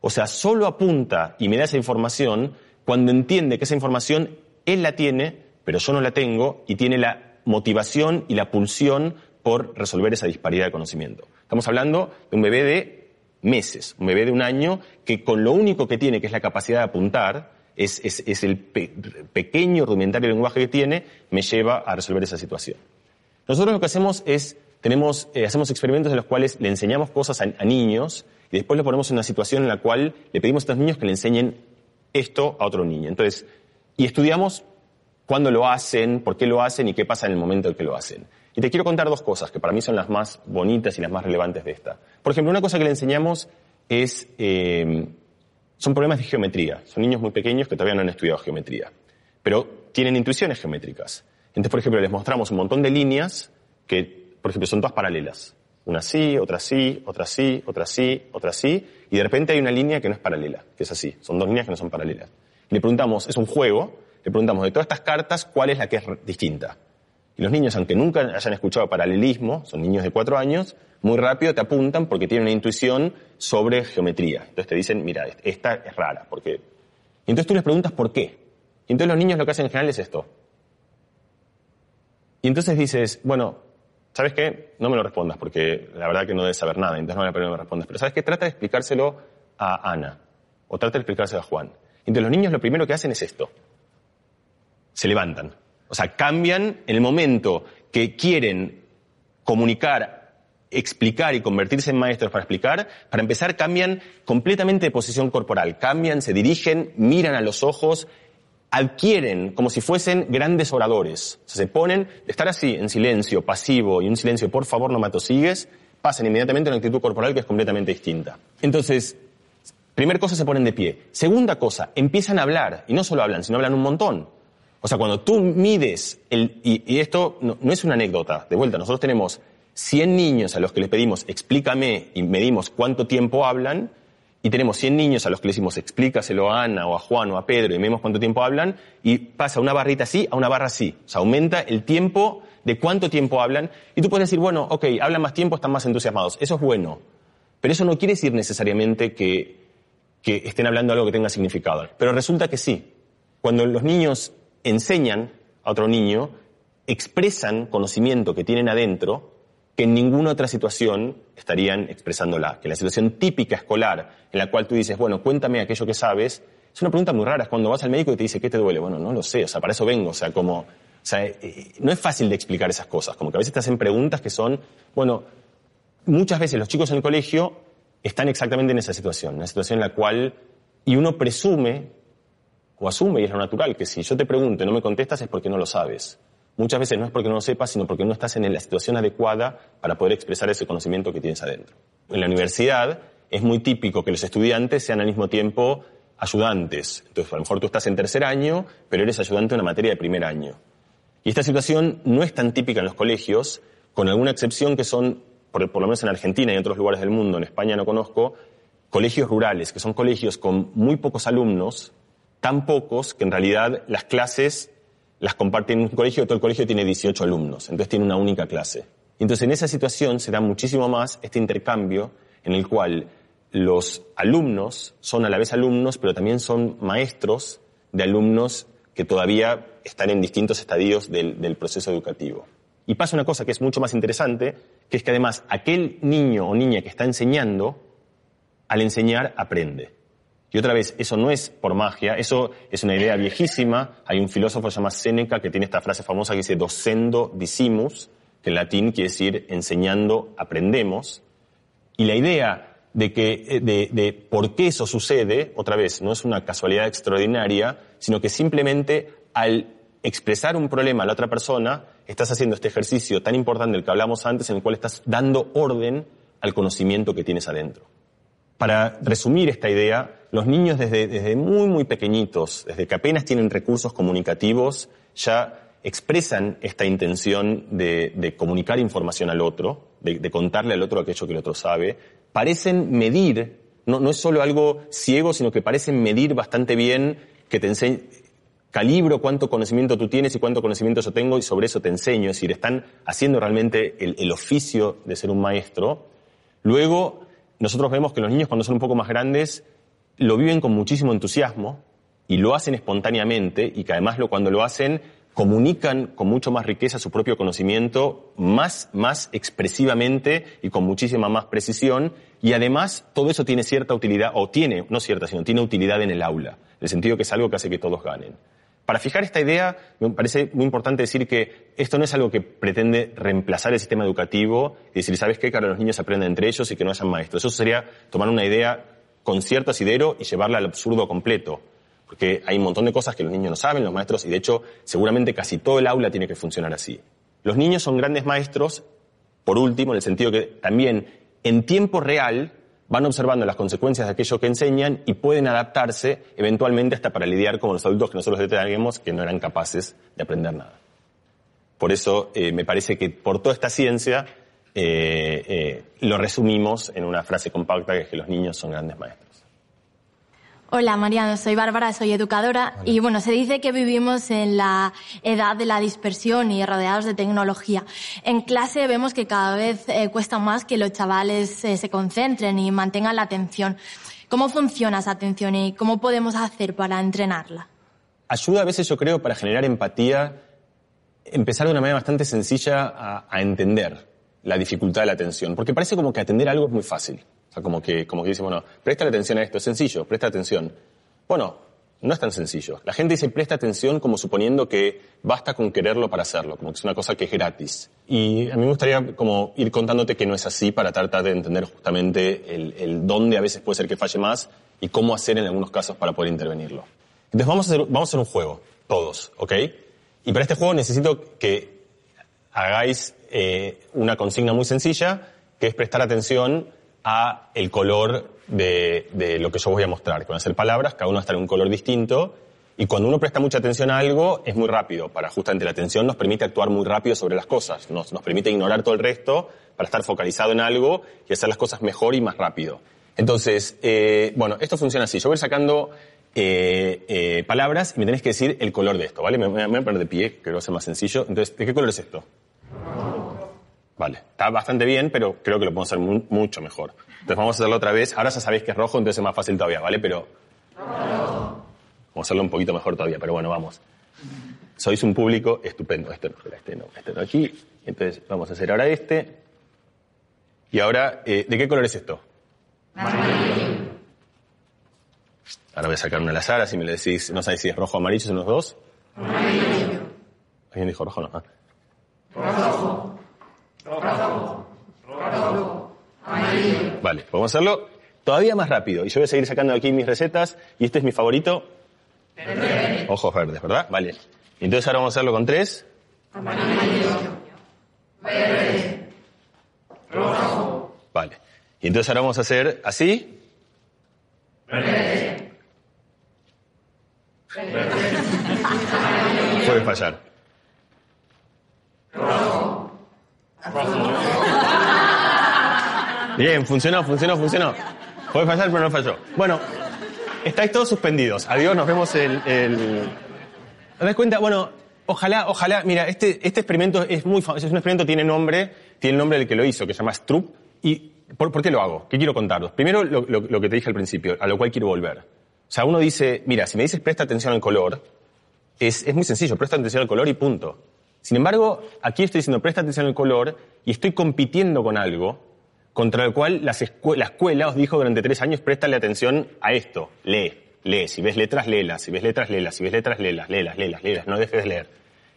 O sea, solo apunta y me da esa información cuando entiende que esa información él la tiene, pero yo no la tengo y tiene la motivación y la pulsión por resolver esa disparidad de conocimiento. Estamos hablando de un bebé de meses, un bebé de un año que con lo único que tiene, que es la capacidad de apuntar, es, el pe pequeño rudimentario lenguaje que tiene, me lleva a resolver esa situación. Nosotros lo que hacemos es, tenemos, eh, hacemos experimentos en los cuales le enseñamos cosas a, a niños y después lo ponemos en una situación en la cual le pedimos a estos niños que le enseñen esto a otro niño. Entonces, y estudiamos cuándo lo hacen, por qué lo hacen y qué pasa en el momento en que lo hacen. Y te quiero contar dos cosas que para mí son las más bonitas y las más relevantes de esta. Por ejemplo, una cosa que le enseñamos es, eh, son problemas de geometría. Son niños muy pequeños que todavía no han estudiado geometría, pero tienen intuiciones geométricas. Entonces, por ejemplo, les mostramos un montón de líneas que, por ejemplo, son todas paralelas. Una sí, otra sí, otra sí, otra sí, otra sí, y de repente hay una línea que no es paralela, que es así. Son dos líneas que no son paralelas. Le preguntamos, es un juego, le preguntamos de todas estas cartas, ¿cuál es la que es distinta? Y los niños, aunque nunca hayan escuchado paralelismo, son niños de cuatro años, muy rápido te apuntan porque tienen una intuición sobre geometría. Entonces te dicen, mira, esta es rara, porque... Y entonces tú les preguntas por qué. Y entonces los niños lo que hacen en general es esto. Y entonces dices, bueno, ¿sabes qué? No me lo respondas porque la verdad que no debes saber nada, entonces no me me respondas. Pero ¿sabes qué? Trata de explicárselo a Ana o trata de explicárselo a Juan. Entonces los niños lo primero que hacen es esto. Se levantan o sea, cambian en el momento que quieren comunicar, explicar y convertirse en maestros para explicar, para empezar cambian completamente de posición corporal, cambian, se dirigen, miran a los ojos, adquieren como si fuesen grandes oradores. O sea, se ponen, de estar así, en silencio, pasivo y un silencio, por favor no me atosigues, pasan inmediatamente a una actitud corporal que es completamente distinta. Entonces, primera cosa, se ponen de pie. Segunda cosa, empiezan a hablar, y no solo hablan, sino hablan un montón. O sea, cuando tú mides, el, y, esto no, es una anécdota, de vuelta, nosotros tenemos 100 niños a los que les pedimos explícame y medimos cuánto tiempo hablan, y tenemos 100 niños a los que les decimos explícaselo a Ana o a Juan o a Pedro y medimos cuánto tiempo hablan, y pasa una barrita así a una barra así. O aumenta el tiempo de cuánto tiempo hablan, y tú puedes decir, bueno, ok, hablan más tiempo, están más entusiasmados. Eso es bueno. Pero eso no quiere decir necesariamente que, que estén hablando algo que tenga significado. Pero resulta que sí. Cuando los niños enseñan a otro niño, expresan conocimiento que tienen adentro que en ninguna otra situación estarían expresándola. Que la situación típica escolar en la cual tú dices, bueno, cuéntame aquello que sabes, es una pregunta muy rara. Es cuando vas al médico y te dice, ¿qué te duele? Bueno, no lo sé, o sea, para eso vengo, o sea, como, o sea, eh, no es fácil de explicar esas cosas, como que a veces te hacen preguntas que son, bueno, muchas veces los chicos en el colegio están exactamente en esa situación, una situación en la cual, y uno presume o asume, y es lo natural, que si yo te pregunto y no me contestas es porque no lo sabes. Muchas veces no es porque no lo sepas, sino porque no estás en la situación adecuada para poder expresar ese conocimiento que tienes adentro. En la universidad es muy típico que los estudiantes sean al mismo tiempo ayudantes. Entonces, a lo mejor tú estás en tercer año, pero eres ayudante en una materia de primer año. Y esta situación no es tan típica en los colegios, con alguna excepción que son, por, por lo menos en Argentina y en otros lugares del mundo, en España no conozco, colegios rurales, que son colegios con muy pocos alumnos, tan pocos que en realidad las clases las comparten en un colegio, todo el colegio tiene 18 alumnos, entonces tiene una única clase. Entonces en esa situación se da muchísimo más este intercambio en el cual los alumnos son a la vez alumnos, pero también son maestros de alumnos que todavía están en distintos estadios del, del proceso educativo. Y pasa una cosa que es mucho más interesante, que es que además aquel niño o niña que está enseñando, al enseñar aprende. Y otra vez, eso no es por magia, eso es una idea viejísima. Hay un filósofo llamado Séneca que tiene esta frase famosa que dice docendo dicimus, que en latín quiere decir enseñando aprendemos. Y la idea de que, eh, de, de por qué eso sucede, otra vez, no es una casualidad extraordinaria, sino que simplemente al expresar un problema a la otra persona, estás haciendo este ejercicio tan importante del que hablamos antes, en el cual estás dando orden al conocimiento que tienes adentro. Para resumir esta idea, los niños desde, muy, muy pequeñitos, desde que apenas tienen recursos comunicativos, ya expresan esta intención de, comunicar información al otro, de, contarle al otro aquello que el otro sabe, parecen medir, no, es solo algo ciego, sino que parecen medir bastante bien, que te enseñan, calibro cuánto conocimiento tú tienes y cuánto conocimiento yo tengo y sobre eso te enseño, es decir, están haciendo realmente el, el oficio de ser un maestro. Luego, nosotros vemos que los niños cuando son un poco más grandes lo viven con muchísimo entusiasmo y lo hacen espontáneamente y que además cuando lo hacen comunican con mucho más riqueza su propio conocimiento, más, más expresivamente y con muchísima más precisión y además todo eso tiene cierta utilidad, o tiene, no cierta, sino tiene utilidad en el aula, en el sentido que es algo que hace que todos ganen. Para fijar esta idea, me parece muy importante decir que esto no es algo que pretende reemplazar el sistema educativo y decir, ¿sabes qué? Ahora los niños aprenden entre ellos y que no hayan maestros. Eso sería tomar una idea con cierto asidero y llevarla al absurdo completo. Porque hay un montón de cosas que los niños no saben, los maestros, y de hecho, seguramente casi todo el aula tiene que funcionar así. Los niños son grandes maestros, por último, en el sentido que también en tiempo real van observando las consecuencias de aquello que enseñan y pueden adaptarse eventualmente hasta para lidiar con los adultos que nosotros detallamos que no eran capaces de aprender nada. Por eso eh, me parece que por toda esta ciencia eh, eh, lo resumimos en una frase compacta que es que los niños son grandes maestros. Hola Mariano, soy Bárbara, soy educadora Hola. y bueno, se dice que vivimos en la edad de la dispersión y rodeados de tecnología. En clase vemos que cada vez eh, cuesta más que los chavales eh, se concentren y mantengan la atención. ¿Cómo funciona esa atención y cómo podemos hacer para entrenarla? Ayuda a veces, yo creo, para generar empatía, empezar de una manera bastante sencilla a, a entender la dificultad de la atención, porque parece como que atender algo es muy fácil sea, como que, como que dice, bueno, presta atención a esto, es sencillo, presta atención. Bueno, no es tan sencillo. La gente dice presta atención como suponiendo que basta con quererlo para hacerlo, como que es una cosa que es gratis. Y a mí me gustaría como ir contándote que no es así para tratar de entender justamente el, el dónde a veces puede ser que falle más y cómo hacer en algunos casos para poder intervenirlo. Entonces vamos a hacer, vamos a hacer un juego, todos, ¿ok? Y para este juego necesito que hagáis eh, una consigna muy sencilla, que es prestar atención a el color de, de, lo que yo voy a mostrar. Que a ser palabras, cada uno va a estar en un color distinto. Y cuando uno presta mucha atención a algo, es muy rápido. Para justamente la atención nos permite actuar muy rápido sobre las cosas. Nos, nos permite ignorar todo el resto para estar focalizado en algo y hacer las cosas mejor y más rápido. Entonces, eh, bueno, esto funciona así. Yo voy sacando eh, eh, palabras y me tenés que decir el color de esto, ¿vale? Me, me voy a poner de pie, que va a ser más sencillo. Entonces, ¿de qué color es esto? Vale, está bastante bien, pero creo que lo podemos hacer mu mucho mejor. Entonces vamos a hacerlo otra vez. Ahora ya sabéis que es rojo, entonces es más fácil todavía, ¿vale? Pero... Vamos a hacerlo un poquito mejor todavía, pero bueno, vamos. Sois un público estupendo. Este no, este no, este no aquí. Entonces vamos a hacer ahora este. Y ahora, eh, ¿de qué color es esto? Amarillo. Ahora voy a sacar una al azar, así me le decís, no sabéis si es rojo o amarillo, son los dos. Amarillo. ¿Alguien dijo rojo no? Ah. Rojo. Vale, podemos hacerlo todavía más rápido. Y yo voy a seguir sacando aquí mis recetas. Y este es mi favorito. Ojos verdes, ¿verdad? Vale. Entonces ahora vamos a hacerlo con tres. Amarillo. Verde. Rojo. Vale. Y entonces ahora vamos a hacer así. Verde. Verde. Puede fallar. Rojo. Rojo. Bien, funcionó, funcionó, funcionó. Puede fallar, pero no falló. Bueno, estáis todos suspendidos. Adiós, nos vemos el... el... ¿Te das cuenta? Bueno, ojalá, ojalá, mira, este, este experimento es muy famoso, es un experimento, tiene nombre, tiene el nombre del que lo hizo, que se llama Stroop. ¿Y por, por qué lo hago? ¿Qué quiero contaros? Primero, lo, lo, lo, que te dije al principio, a lo cual quiero volver. O sea, uno dice, mira, si me dices presta atención al color, es, es muy sencillo, presta atención al color y punto. Sin embargo, aquí estoy diciendo presta atención al color y estoy compitiendo con algo contra el cual la escuela os dijo durante tres años préstale atención a esto, lee, lee, si ves letras, léelas, si ves letras, léelas, si ves letras, léelas, léelas, léelas, léelas, no dejes de leer.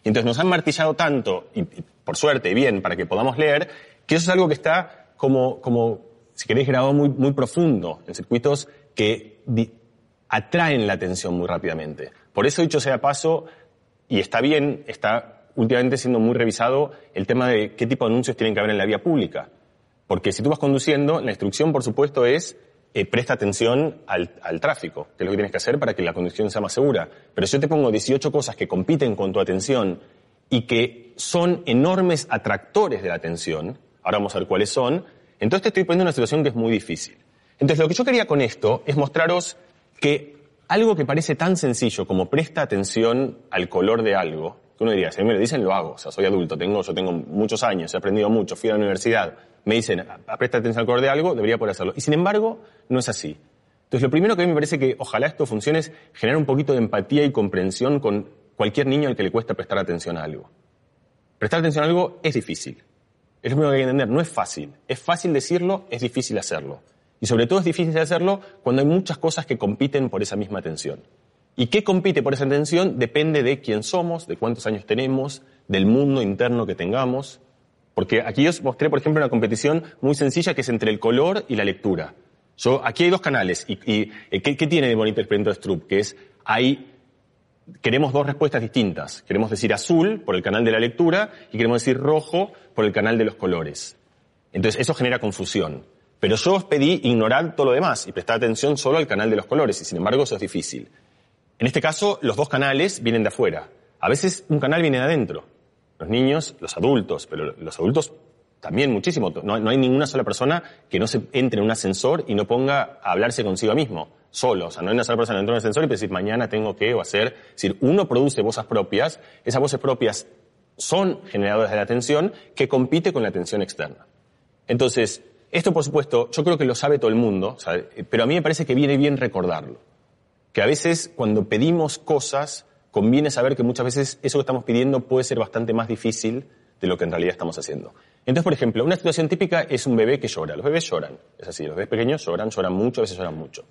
Y entonces nos han martillado tanto, y, por suerte, bien, para que podamos leer, que eso es algo que está como, como si queréis, grabado muy, muy profundo, en circuitos que atraen la atención muy rápidamente. Por eso, dicho sea paso, y está bien, está últimamente siendo muy revisado el tema de qué tipo de anuncios tienen que haber en la vía pública. Porque si tú vas conduciendo, la instrucción, por supuesto, es eh, presta atención al, tráfico, que es lo que tienes que hacer para que la conducción sea más segura. Pero si yo te pongo 18 cosas que compiten con tu atención y que son enormes atractores de la atención, ahora vamos a ver cuáles son, entonces te estoy poniendo en una situación que es muy difícil. Entonces lo que yo quería con esto es mostraros que algo que parece tan sencillo como presta atención al color de algo, que uno diría, si me lo dicen, lo hago. O sea, soy adulto, tengo, yo tengo muchos años, he aprendido mucho, fui a la universidad, me dicen, presta atención al color de algo, debería poder hacerlo. Y sin embargo, no es así. Entonces, lo primero que a mí me parece que ojalá esto funcione es generar un poquito de empatía y comprensión con cualquier niño al que le cuesta prestar atención a algo. Prestar atención a algo es difícil. Es lo primero que hay que entender, no es fácil. Es fácil decirlo, es difícil hacerlo. Y sobre todo es difícil hacerlo cuando hay muchas cosas que compiten por esa misma atención. ¿Y qué compite por esa atención? Depende de quién somos, de cuántos años tenemos, del mundo interno que tengamos. Porque aquí os mostré, por ejemplo, una competición muy sencilla que es entre el color y la lectura. Yo, aquí hay dos canales. ¿Y, eh, ¿qué, ¿qué, tiene de bonito experimento de Stroop? Que es, queremos dos respuestas distintas. Queremos decir azul por el canal de la lectura y queremos decir rojo por el canal de los colores. Entonces, eso genera confusión. Pero yo os pedí ignorar todo lo demás y prestar atención solo al canal de los colores, y sin embargo eso es difícil. En este caso, los dos canales vienen de afuera. A veces un canal viene de adentro. Los niños, los adultos, pero los adultos también muchísimo. No, hay ninguna sola persona que no se entre en un ascensor y no ponga a hablarse consigo mismo, solo. O sea, no hay una sola persona que entre en un ascensor y decir, mañana tengo que o hacer. Es decir, uno produce voces propias, esas voces propias son generadoras de la atención que compite con la atención externa. Entonces, esto por supuesto, yo creo que lo sabe todo el mundo, pero a mí me parece que viene bien recordarlo que a veces cuando pedimos cosas, conviene saber que muchas veces eso que estamos pidiendo puede ser bastante más difícil de lo que en realidad estamos haciendo. Entonces, por ejemplo, una situación típica es un bebé que llora. Los bebés lloran, es así, los bebés pequeños lloran, lloran mucho, a veces lloran mucho.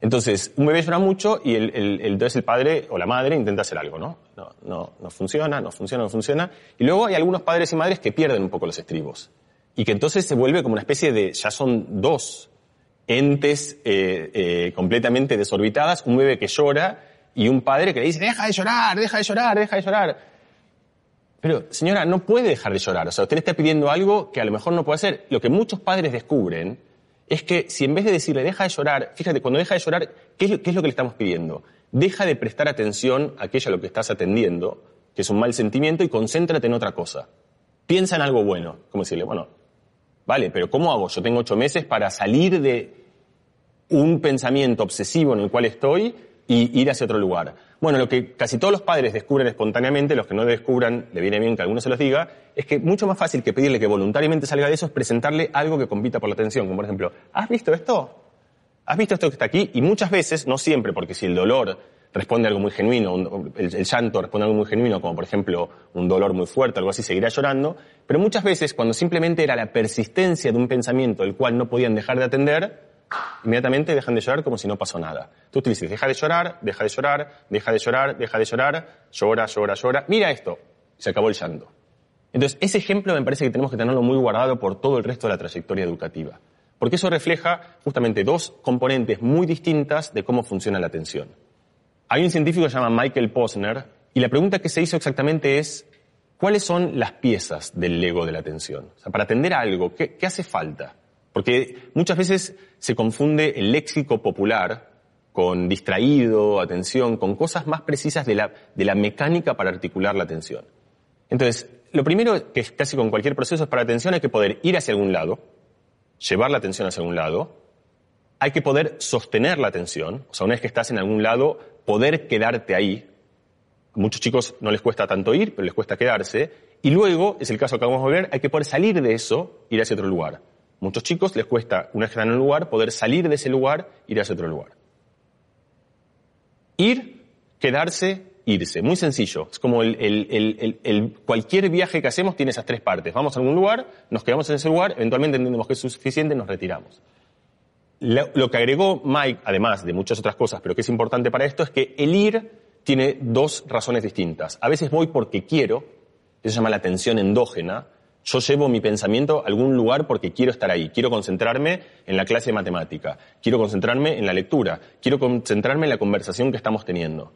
Entonces, un bebé llora mucho y el, entonces el padre o la madre intenta hacer algo, ¿no? No, no, no funciona, no funciona, no funciona. Y luego hay algunos padres y madres que pierden un poco los estribos. Y que entonces se vuelve como una especie de, ya son dos entes eh, eh, completamente desorbitadas, un bebé que llora y un padre que le dice, deja de llorar, deja de llorar, deja de llorar. Pero, señora, no puede dejar de llorar. O sea, usted le está pidiendo algo que a lo mejor no puede hacer. Lo que muchos padres descubren es que si en vez de decirle, deja de llorar, fíjate, cuando deja de llorar, ¿qué es, lo, ¿qué es lo que le estamos pidiendo? Deja de prestar atención a aquello a lo que estás atendiendo, que es un mal sentimiento, y concéntrate en otra cosa. Piensa en algo bueno. Como decirle, bueno, Vale, pero ¿cómo hago? Yo tengo ocho meses para salir de un pensamiento obsesivo en el cual estoy y ir hacia otro lugar. Bueno, lo que casi todos los padres descubren espontáneamente, los que no descubran, le viene bien que alguno se los diga, es que mucho más fácil que pedirle que voluntariamente salga de eso es presentarle algo que compita por la atención, como por ejemplo, ¿has visto esto? ¿Has visto esto que está aquí? Y muchas veces, no siempre, porque si el dolor responde algo muy genuino, el, el, llanto responde algo muy genuino, como por ejemplo un dolor muy fuerte, algo así, seguirá llorando, pero muchas veces cuando simplemente era la persistencia de un pensamiento el cual no podían dejar de atender, inmediatamente dejan de llorar como si no pasó nada. Tú te dices, deja de llorar, deja de llorar, deja de llorar, deja de llorar, llora, llora, llora, mira esto, se acabó el llanto. Entonces, ese ejemplo me parece que tenemos que tenerlo muy guardado por todo el resto de la trayectoria educativa, porque eso refleja justamente dos componentes muy distintas de cómo funciona la atención. Hay un científico que se llama Michael Posner y la pregunta que se hizo exactamente es, ¿cuáles son las piezas del Lego de la atención? O sea, para atender algo, ¿qué, qué hace falta? Porque muchas veces se confunde el léxico popular con distraído, atención, con cosas más precisas de la, de la mecánica para articular la atención. Entonces, lo primero que es casi con cualquier proceso es para atención hay que poder ir hacia algún lado, llevar la atención hacia algún lado, hay que poder sostener la atención, o sea, una vez que estás en algún lado, poder quedarte ahí. Muchos chicos no les cuesta tanto ir, pero les cuesta quedarse. Y luego, es el caso que vamos a ver, hay que poder salir de eso, ir hacia otro lugar. Muchos chicos les cuesta, una vez que están en un lugar, poder salir de ese lugar, ir hacia otro lugar. Ir, quedarse irse. Muy sencillo. Es como el- cualquier viaje que hacemos tiene esas tres partes. Vamos a algún lugar, nos quedamos en ese lugar, eventualmente entendemos que es suficiente, nos retiramos. Lo, que agregó Mike, además de muchas otras cosas, pero que es importante para esto, es que el ir tiene dos razones distintas. A veces voy porque quiero, eso se llama la atención endógena. Yo llevo mi pensamiento a algún lugar porque quiero estar ahí, quiero concentrarme en la clase de matemática, quiero concentrarme en la lectura, quiero concentrarme en la conversación que estamos teniendo.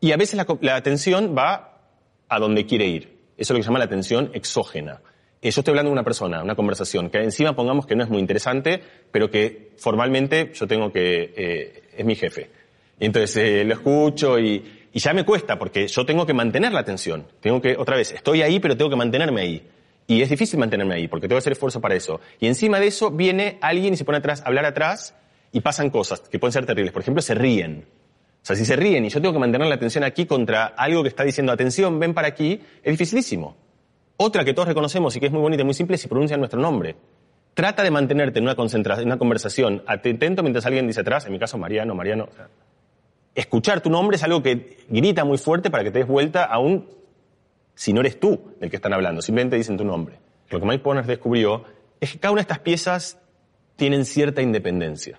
Y a veces la atención va a donde quiere ir. Eso es lo que se llama la atención exógena. Yo estoy hablando de una persona, una conversación, que encima pongamos que no es muy interesante, pero que formalmente yo tengo que, eh, es mi jefe. Entonces eh, lo escucho y, y ya me cuesta, porque yo tengo que mantener la atención. Tengo que, otra vez, estoy ahí, pero tengo que mantenerme ahí. Y es difícil mantenerme ahí, porque tengo que hacer esfuerzo para eso. Y encima de eso viene alguien y se pone atrás, hablar atrás, y pasan cosas que pueden ser terribles. Por ejemplo, se ríen. O sea, si se ríen y yo tengo que mantener la atención aquí contra algo que está diciendo, atención, ven para aquí, es dificilísimo. Otra que todos reconocemos y que es muy bonita y muy simple es si pronuncian nuestro nombre. Trata de mantenerte en una concentración, en una conversación atento mientras alguien dice atrás, en mi caso Mariano, Mariano. escuchar tu nombre es algo que grita muy fuerte para que te des vuelta aún si no eres tú el que están hablando, simplemente dicen tu nombre. Lo que Mike Poner descubrió es que cada una de estas piezas tienen cierta independencia.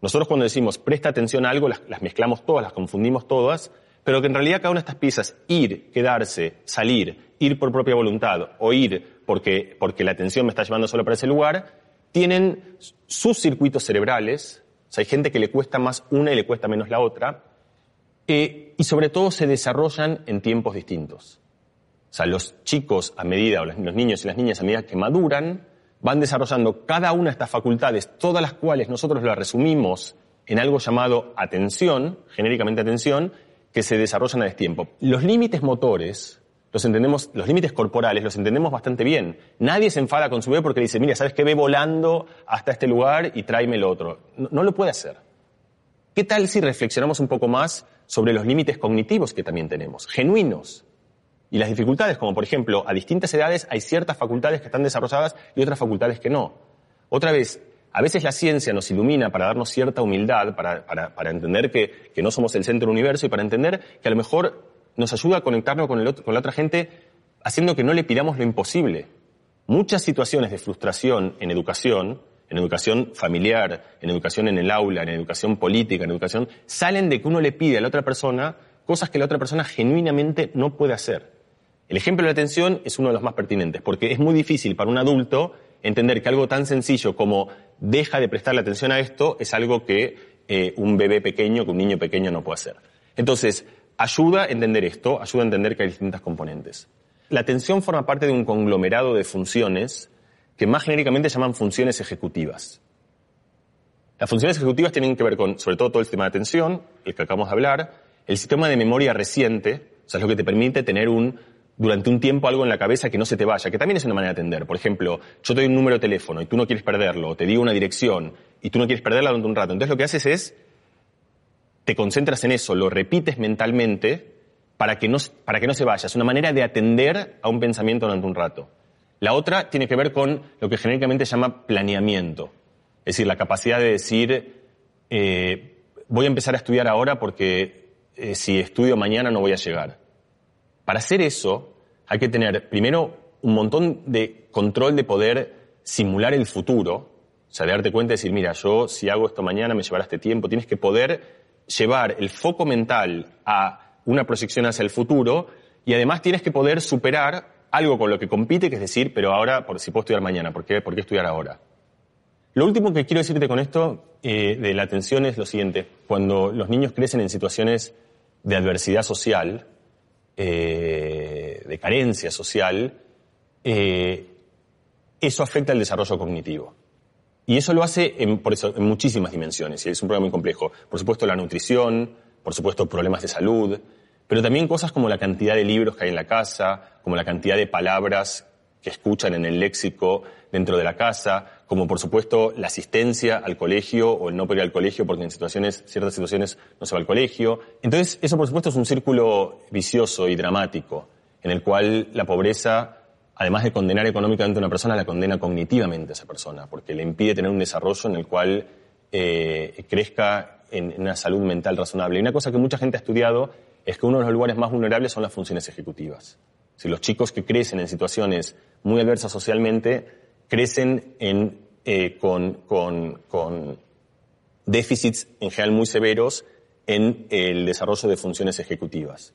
Nosotros cuando decimos presta atención a algo, las mezclamos todas, las confundimos todas, pero que en realidad cada una de estas piezas, ir, quedarse, salir, ir por propia voluntad o ir porque, porque la atención me está llevando solo para ese lugar, tienen sus circuitos cerebrales, o sea, hay gente que le cuesta más una y le cuesta menos la otra, eh, y sobre todo se desarrollan en tiempos distintos. O sea, los chicos a medida, o los niños y las niñas a medida que maduran, van desarrollando cada una de estas facultades, todas las cuales nosotros las resumimos en algo llamado atención, genéricamente atención, que se desarrollan a destiempo. Los límites motores, los entendemos, los límites corporales los entendemos bastante bien. Nadie se enfada con su bebé porque dice, mira, ¿sabes qué? Ve volando hasta este lugar y tráeme el otro. No, no lo puede hacer. ¿Qué tal si reflexionamos un poco más sobre los límites cognitivos que también tenemos, genuinos? Y las dificultades, como por ejemplo, a distintas edades hay ciertas facultades que están desarrolladas y otras facultades que no. Otra vez, a veces la ciencia nos ilumina para darnos cierta humildad, para, para- para entender que, que no somos el centro del universo y para entender que a lo mejor nos ayuda a conectarnos con, el otro- con la otra gente haciendo que no le pidamos lo imposible. Muchas situaciones de frustración en educación, en educación familiar, en educación en el aula, en educación política, en educación, salen de que uno le pide a la otra persona cosas que la otra persona genuinamente no puede hacer. El ejemplo de la atención es uno de los más pertinentes, porque es muy difícil para un adulto entender que algo tan sencillo como deja de prestarle atención a esto es algo que eh, un bebé pequeño, que un niño pequeño no puede hacer. Entonces, ayuda a entender esto, ayuda a entender que hay distintas componentes. La atención forma parte de un conglomerado de funciones que más genéricamente llaman funciones ejecutivas. Las funciones ejecutivas tienen que ver con, sobre todo, todo el sistema de atención, el que acabamos de hablar, el sistema de memoria reciente, o sea, es lo que te permite tener un, durante un tiempo algo en la cabeza que no se te vaya, que también es una manera de atender. Por ejemplo, yo te doy un número de teléfono y tú no quieres perderlo, te digo una dirección y tú no quieres perderla durante un rato. Entonces lo que haces es, te concentras en eso, lo repites mentalmente para que no, para que no se vaya. Es una manera de atender a un pensamiento durante un rato. La otra tiene que ver con lo que genéricamente se llama planeamiento. Es decir, la capacidad de decir, eh, voy a empezar a estudiar ahora porque eh, si estudio mañana no voy a llegar. Para hacer eso hay que tener primero un montón de control de poder simular el futuro, o sea, de darte cuenta y decir, mira, yo si hago esto mañana me llevará este tiempo. Tienes que poder llevar el foco mental a una proyección hacia el futuro y además tienes que poder superar algo con lo que compite, que es decir, pero ahora, por si puedo estudiar mañana, ¿por qué, estudiar ahora? Lo último que quiero decirte con esto eh, de la atención es lo siguiente. Cuando los niños crecen en situaciones de adversidad social, eh, de carencia social, eh, eso afecta el desarrollo cognitivo. Y eso lo hace en, por en muchísimas dimensiones, y es un problema muy complejo. Por supuesto, la nutrición, por supuesto, problemas de salud, pero también cosas como la cantidad de libros que hay en la casa, como la cantidad de palabras que escuchan en el léxico dentro de la casa, como por supuesto la asistencia al colegio o el no poder ir al colegio porque en situaciones, ciertas situaciones no se va al colegio. Entonces, eso por supuesto es un círculo vicioso y dramático, en el cual la pobreza, además de condenar económicamente a una persona, la condena cognitivamente a esa persona, porque le impide tener un desarrollo en el cual eh, crezca en, en una salud mental razonable. Y una cosa que mucha gente ha estudiado es que uno de los lugares más vulnerables son las funciones ejecutivas. Si los chicos que crecen en situaciones muy adversas socialmente crecen en, eh, con, con, con déficits en general muy severos en el desarrollo de funciones ejecutivas.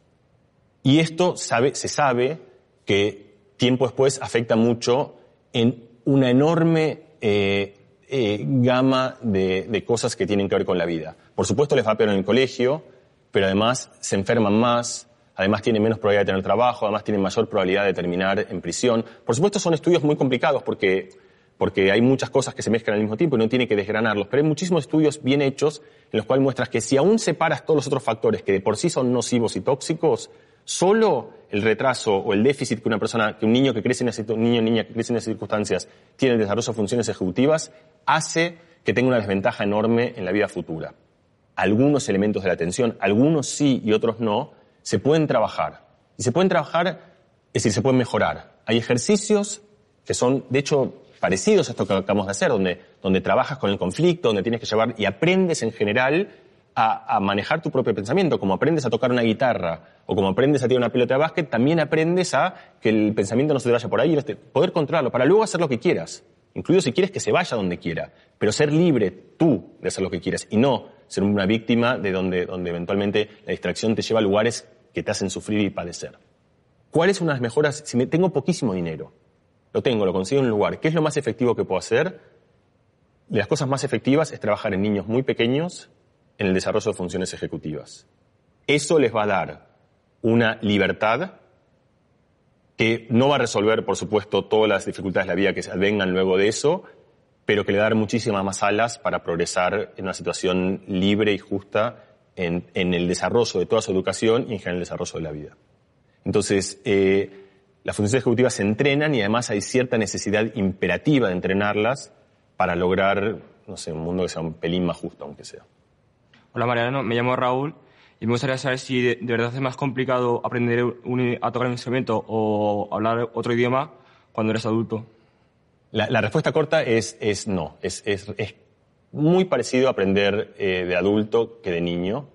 Y esto sabe, se sabe que tiempo después afecta mucho en una enorme eh, eh, gama de, de, cosas que tienen que ver con la vida. Por supuesto les va peor en el colegio, pero además se enferman más, además tienen menos probabilidad de tener trabajo, además tienen mayor probabilidad de terminar en prisión. Por supuesto son estudios muy complicados porque, porque hay muchas cosas que se mezclan al mismo tiempo y no tiene que desgranarlos, pero hay muchísimos estudios bien hechos en los cuales muestras que si aún separas todos los otros factores que de por sí son nocivos y tóxicos, solo el retraso o el déficit que una persona, que un niño que crece en esas, niño niña que crece en esas circunstancias tiene el desarrollo de funciones ejecutivas, hace que tenga una desventaja enorme en la vida futura. Algunos elementos de la atención, algunos sí y otros no, se pueden trabajar. Y se pueden trabajar, es decir, se pueden mejorar. Hay ejercicios que son, de hecho, parecidos a esto que acabamos de hacer, donde, donde trabajas con el conflicto, donde tienes que llevar y aprendes en general a, a, manejar tu propio pensamiento, como aprendes a tocar una guitarra o como aprendes a tirar una pelota de básquet, también aprendes a que el pensamiento no se te vaya por ahí y poder controlarlo para luego hacer lo que quieras, incluido si quieres que se vaya donde quiera, pero ser libre tú de hacer lo que quieras y no ser una víctima de donde, donde eventualmente la distracción te lleva a lugares que te hacen sufrir y padecer. ¿Cuál es una de las mejoras? Si me, tengo poquísimo dinero, lo tengo, lo consigo en un lugar, ¿qué es lo más efectivo que puedo hacer? De las cosas más efectivas es trabajar en niños muy pequeños en el desarrollo de funciones ejecutivas. Eso les va a dar una libertad que no va a resolver, por supuesto, todas las dificultades de la vida que se vengan luego de eso, pero que le va a dar muchísimas más alas para progresar en una situación libre y justa en, en el desarrollo de toda su educación y en general el desarrollo de la vida. Entonces, eh, las funciones ejecutivas se entrenan y además hay cierta necesidad imperativa de entrenarlas para lograr, no sé, un mundo que sea un pelín más justo, aunque sea. Hola Mariano, me llamo Raúl y me gustaría saber si de, de verdad es más complicado aprender un, a tocar un instrumento o hablar otro idioma cuando eres adulto. La, respuesta corta es, no. Es, muy parecido a aprender eh, de adulto que de niño,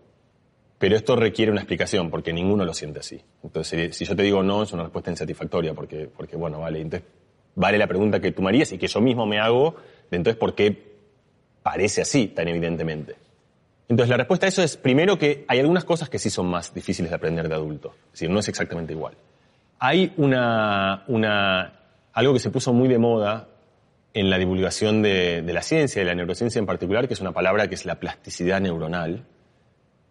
pero esto requiere una explicación porque ninguno lo siente así. Entonces, si yo te digo no, es una respuesta insatisfactoria porque, porque bueno, vale. Entonces, vale la pregunta que tú me harías y que yo mismo me hago de entonces por qué parece así tan evidentemente. Entonces, la respuesta a eso es, primero, que hay algunas cosas que sí son más difíciles de aprender de adulto. Es decir, no es exactamente igual. Hay una, una, algo que se puso muy de moda en la divulgación de, la ciencia, de la neurociencia en particular, que es una palabra que es la plasticidad neuronal,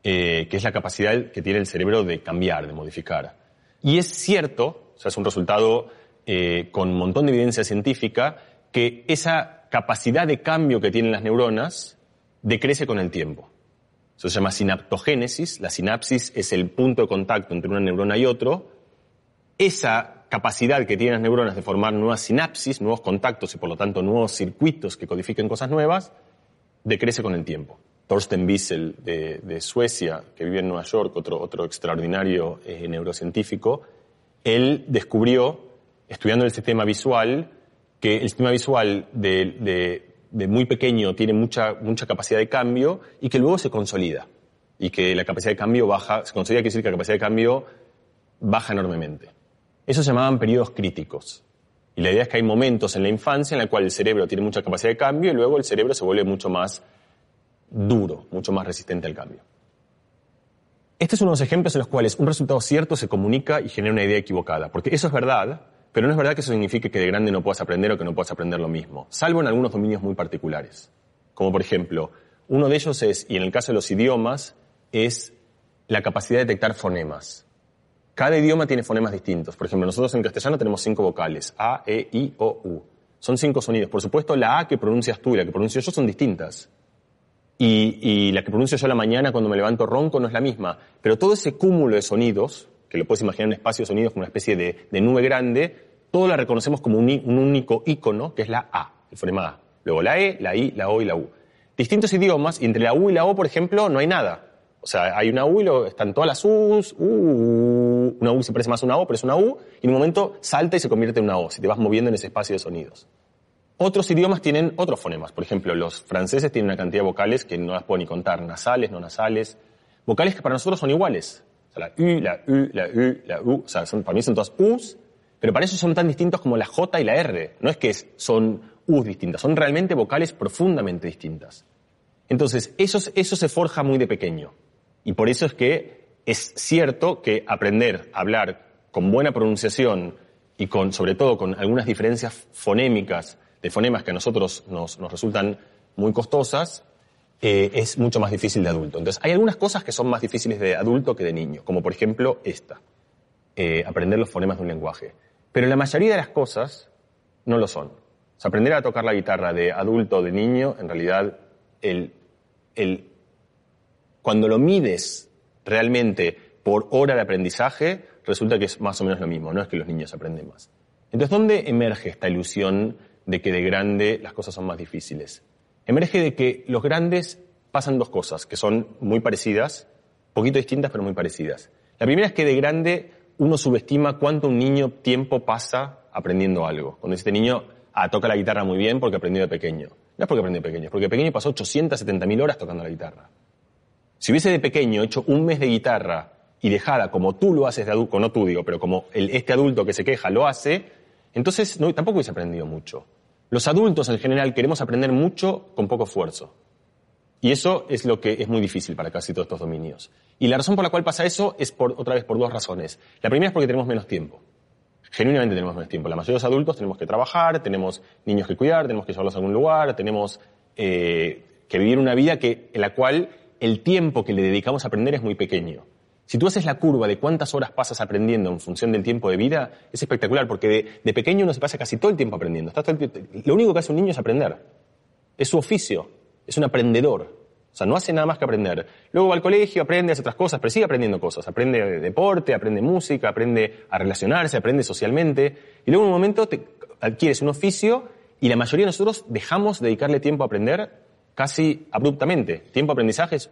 eh, que es la capacidad que tiene el cerebro de cambiar, de modificar. Y es cierto, o sea, es un resultado eh, con un montón de evidencia científica, que esa capacidad de cambio que tienen las neuronas decrece con el tiempo. Eso se llama sinaptogénesis. La sinapsis es el punto de contacto entre una neurona y otro. Esa capacidad que tienen las neuronas de formar nuevas sinapsis, nuevos contactos y por lo tanto nuevos circuitos que codifiquen cosas nuevas, decrece con el tiempo. Thorsten Wiesel de, Suecia, que vive en Nueva York, otro, otro extraordinario eh, neurocientífico, él descubrió, estudiando el sistema visual, que el sistema visual de muy pequeño tiene mucha, mucha capacidad de cambio y que luego se consolida. Y que la capacidad de cambio baja, se consolida quiere decir que la capacidad de cambio baja enormemente. Eso se llamaban periodos críticos. Y la idea es que hay momentos en la infancia en la cual el cerebro tiene mucha capacidad de cambio y luego el cerebro se vuelve mucho más duro, mucho más resistente al cambio. Este es uno de los ejemplos en los cuales un resultado cierto se comunica y genera una idea equivocada. Porque eso es verdad, pero no es verdad que eso signifique que de grande no puedas aprender o que no puedas aprender lo mismo, salvo en algunos dominios muy particulares. Como por ejemplo, uno de ellos es, y en el caso de los idiomas, es la capacidad de detectar fonemas. Cada idioma tiene fonemas distintos. Por ejemplo, nosotros en castellano tenemos cinco vocales, A, E, I, O, U. Son cinco sonidos. Por supuesto, la A que pronuncias tú y la que pronuncio yo son distintas. Y, la que pronuncio yo la mañana cuando me levanto ronco no es la misma. Pero todo ese cúmulo de sonidos, que lo puedes imaginar en espacio de sonidos como una especie de, de nube grande, todo la reconocemos como un, un, único icono, que es la A, el fonema A. Luego la E, la I, la O y la U. Distintos idiomas, y entre la U y la O, por ejemplo, no hay nada. O sea, hay una U y lo, están todas las U's, U, una U se parece más a una O, pero es una U, y en un momento salta y se convierte en una O, si te vas moviendo en ese espacio de sonidos. Otros idiomas tienen otros fonemas. Por ejemplo, los franceses tienen una cantidad de vocales que no las puedo ni contar, nasales, no nasales. Vocales que para nosotros son iguales. sea, la U, la U, la U, la U, o sea, son, para mí son todas U's, pero para eso son tan distintos como la J y la R. No es que son U's distintas, son realmente vocales profundamente distintas. Entonces, eso, eso se forja muy de pequeño. Y por eso es que es cierto que aprender a hablar con buena pronunciación y con, sobre todo con algunas diferencias fonémicas, de fonemas que a nosotros nos, nos resultan muy costosas, eh, es mucho más difícil de adulto. Entonces, hay algunas cosas que son más difíciles de adulto que de niño, como por ejemplo esta, eh, aprender los fonemas de un lenguaje. Pero la mayoría de las cosas no lo son. O sea, aprender a tocar la guitarra de adulto o de niño, en realidad, el, el, cuando lo mides realmente por hora de aprendizaje, resulta que es más o menos lo mismo, no es que los niños aprenden más. Entonces, ¿dónde emerge esta ilusión de que de grande las cosas son más difíciles? Emerge de que los grandes pasan dos cosas, que son muy parecidas, poquito distintas, pero muy parecidas. La primera es que de grande uno subestima cuánto un niño tiempo pasa aprendiendo algo. Cuando este niño, ah, toca la guitarra muy bien porque aprendió de pequeño. No es porque aprendió de pequeño, es porque pequeño pasó 870.000 horas tocando la guitarra. Si hubiese de pequeño hecho un mes de guitarra y dejada como tú lo haces de adulto, no tú digo, pero como este adulto que se queja lo hace, entonces tampoco hubiese aprendido mucho. Los adultos en general queremos aprender mucho con poco esfuerzo. Y eso es lo que es muy difícil para casi todos estos dominios. Y la razón por la cual pasa eso es por, otra vez por dos razones. La primera es porque tenemos menos tiempo. Genuinamente tenemos menos tiempo. La mayoría de los adultos tenemos que trabajar, tenemos niños que cuidar, tenemos que llevarlos a algún lugar, tenemos eh, que vivir una vida que, en la cual el tiempo que le dedicamos a aprender es muy pequeño. Si tú haces la curva de cuántas horas pasas aprendiendo en función del tiempo de vida, es espectacular, porque de, pequeño uno se pasa casi todo el tiempo aprendiendo. lo único que hace un niño es aprender. Es su oficio, es un aprendedor. O sea, no hace nada más que aprender. Luego va al colegio, aprende, hace otras cosas, pero sigue aprendiendo cosas. Aprende deporte, aprende música, aprende a relacionarse, aprende socialmente. Y luego en un momento te adquieres un oficio y la mayoría de nosotros dejamos de dedicarle tiempo a aprender casi abruptamente. Tiempo de aprendizaje es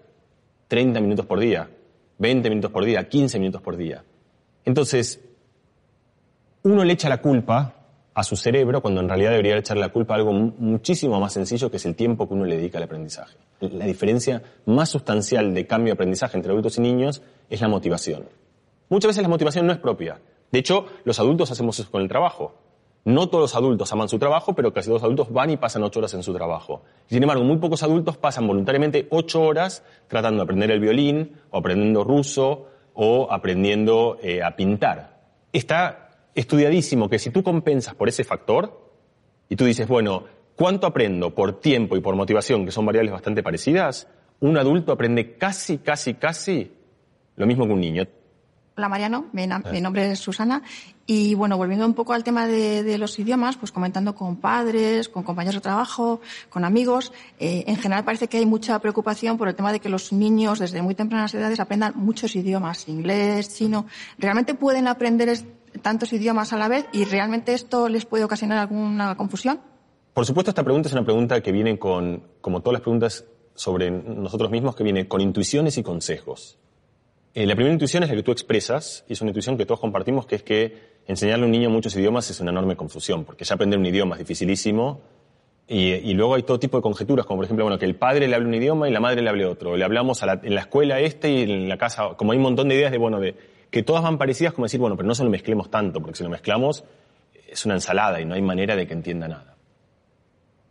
30 minutos por día, 20 minutos por día, 15 minutos por día. Entonces, uno le echa la culpa a su cerebro cuando en realidad debería echarle la culpa a algo muchísimo más sencillo que es el tiempo que uno le dedica al aprendizaje. La diferencia más sustancial de cambio de aprendizaje entre adultos y niños es la motivación. Muchas veces la motivación no es propia. De hecho, los adultos hacemos eso con el trabajo. No todos los adultos aman su trabajo, pero casi todos los adultos van y pasan ocho horas en su trabajo. Sin embargo, muy pocos adultos pasan voluntariamente ocho horas tratando de aprender el violín, o aprendiendo ruso, o aprendiendo eh, a pintar. Está estudiadísimo que si tú compensas por ese factor, y tú dices, bueno, ¿cuánto aprendo por tiempo y por motivación, que son variables bastante parecidas? Un adulto aprende casi, casi, casi lo mismo que un niño. Hola Mariano, mi, nombre es Susana y bueno, volviendo un poco al tema de, los idiomas, pues comentando con padres, con compañeros de trabajo, con amigos, eh, en general parece que hay mucha preocupación por el tema de que los niños desde muy tempranas edades aprendan muchos idiomas, inglés, chino. ¿Realmente pueden aprender tantos idiomas a la vez y realmente esto les puede ocasionar alguna confusión? Por supuesto, esta pregunta es una pregunta que viene con, como todas las preguntas sobre nosotros mismos, que viene con intuiciones y consejos. Eh, la primera intuición es la que tú expresas, y es una intuición que todos compartimos, que es que enseñarle a un niño muchos idiomas es una enorme confusión, porque ya aprender un idioma es dificilísimo, y, luego hay todo tipo de conjeturas, como por ejemplo, bueno, que el padre le hable un idioma y la madre le hable otro. Le hablamos en la escuela este y en la casa, como hay un montón de ideas de, bueno, de que todas van parecidas, como decir, bueno, pero no se lo mezclemos tanto, porque si lo mezclamos es una ensalada y no hay manera de que entienda nada.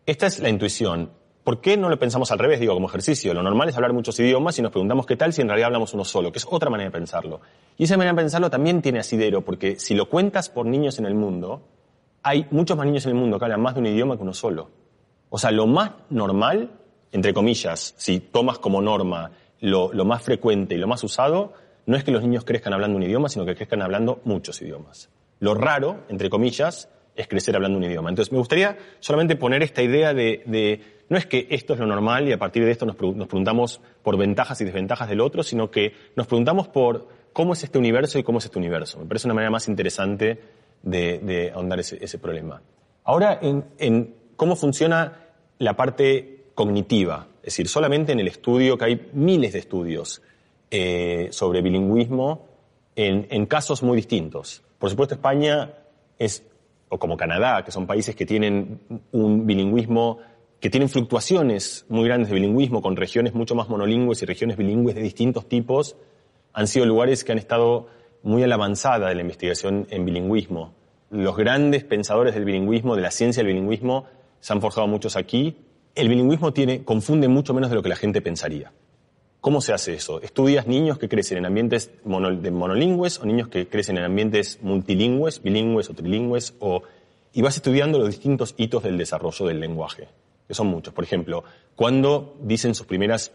Esta es la intuición. ¿Por qué no lo pensamos al revés? Digo, como ejercicio. Lo normal es hablar muchos idiomas y nos preguntamos qué tal si en realidad hablamos uno solo, que es otra manera de pensarlo. Y esa manera de pensarlo también tiene asidero, porque si lo cuentas por niños en el mundo, hay muchos más niños en el mundo que hablan más de un idioma que uno solo. O sea, lo más normal, entre comillas, si tomas como norma lo, lo más frecuente y lo más usado, no es que los niños crezcan hablando un idioma, sino que crezcan hablando muchos idiomas. Lo raro, entre comillas, es crecer hablando un idioma. Entonces, me gustaría solamente poner esta idea de no es que esto es lo normal y a partir de esto nos, preguntamos por ventajas y desventajas del otro, sino que nos preguntamos por cómo es este universo y cómo es este universo. Me parece una manera más interesante de, ahondar ese, problema. Ahora, en, cómo funciona la parte cognitiva, es decir, solamente en el estudio, que hay miles de estudios eh, sobre bilingüismo en, en casos muy distintos. Por supuesto, España es, o como Canadá, que son países que tienen un bilingüismo que tienen fluctuaciones muy grandes de bilingüismo con regiones mucho más monolingües y regiones bilingües de distintos tipos, han sido lugares que han estado muy a la avanzada de la investigación en bilingüismo. Los grandes pensadores del bilingüismo, de la ciencia del bilingüismo, se han forjado muchos aquí. El bilingüismo tiene, confunde mucho menos de lo que la gente pensaría. ¿Cómo se hace eso? Estudias niños que crecen en ambientes mono, de monolingües o niños que crecen en ambientes multilingües, bilingües o trilingües, o, y vas estudiando los distintos hitos del desarrollo del lenguaje, que son muchos. Por ejemplo, cuando dicen sus primeras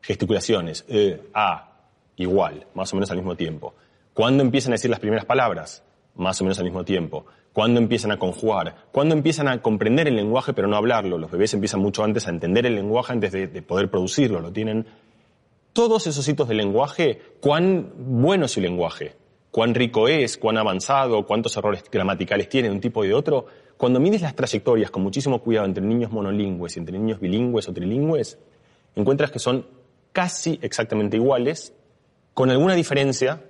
gesticulaciones, eh, a, igual, más o menos al mismo tiempo. Cuando empiezan a decir las primeras palabras, más o menos al mismo tiempo. Cuando empiezan a conjugar, cuando empiezan a comprender el lenguaje pero no hablarlo. Los bebés empiezan mucho antes a entender el lenguaje antes de, de poder producirlo, lo tienen. Todos esos hitos del lenguaje, cuán bueno es su lenguaje, cuán rico es, cuán avanzado, cuántos errores gramaticales tiene de un tipo y de otro, cuando mides las trayectorias con muchísimo cuidado entre niños monolingües y entre niños bilingües o trilingües, encuentras que son casi exactamente iguales, con alguna diferencia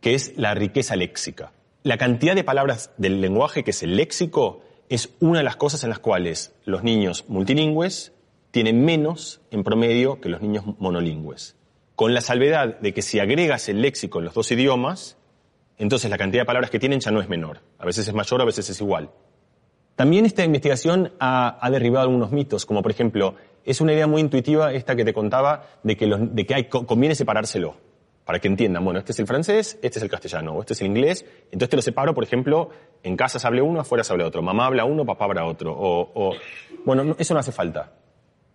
que es la riqueza léxica. La cantidad de palabras del lenguaje, que es el léxico, es una de las cosas en las cuales los niños multilingües tienen menos en promedio que los niños monolingües. Con la salvedad de que si agregas el léxico en los dos idiomas, entonces la cantidad de palabras que tienen ya no es menor. A veces es mayor, a veces es igual. También esta investigación ha, ha derribado algunos mitos, como por ejemplo, es una idea muy intuitiva esta que te contaba de que, los, de que hay, conviene separárselo para que entiendan, bueno, este es el francés, este es el castellano, o este es el inglés, entonces te lo separo, por ejemplo, en casa se hable uno, afuera se hable otro, mamá habla uno, papá habla otro, o, o bueno, no, eso no hace falta.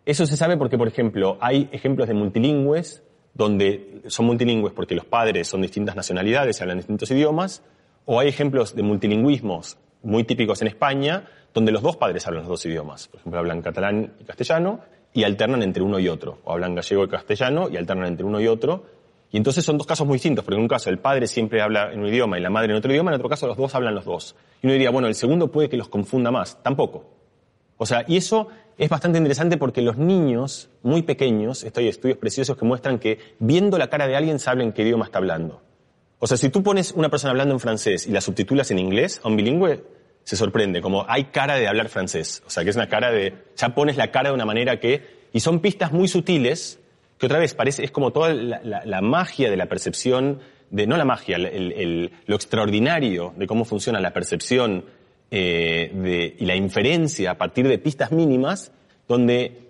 Eso se sabe porque, por ejemplo, hay ejemplos de multilingües donde son multilingües porque los padres son distintas nacionalidades y hablan distintos idiomas, o hay ejemplos de multilingüismos muy típicos en España, donde los dos padres hablan los dos idiomas. Por ejemplo, hablan catalán y castellano y alternan entre uno y otro. O hablan gallego y castellano y alternan entre uno y otro. Y entonces son dos casos muy distintos, porque en un caso el padre siempre habla en un idioma y la madre en otro idioma, en otro caso los dos hablan los dos. Y uno diría, bueno, el segundo puede que los confunda más. Tampoco. O sea, y eso es bastante interesante porque los niños muy pequeños, esto hay estudios preciosos que muestran que viendo la cara de alguien saben qué idioma está hablando. O sea, si tú pones una persona hablando en francés y la subtitulas en inglés a un bilingüe, se sorprende, como hay cara de hablar francés. O sea, que es una cara de, ya pones la cara de una manera que, y son pistas muy sutiles, que otra vez parece, es como toda la, magia de la percepción, de, no la magia, lo extraordinario de cómo funciona la percepción eh, de, y la inferencia a partir de pistas mínimas, donde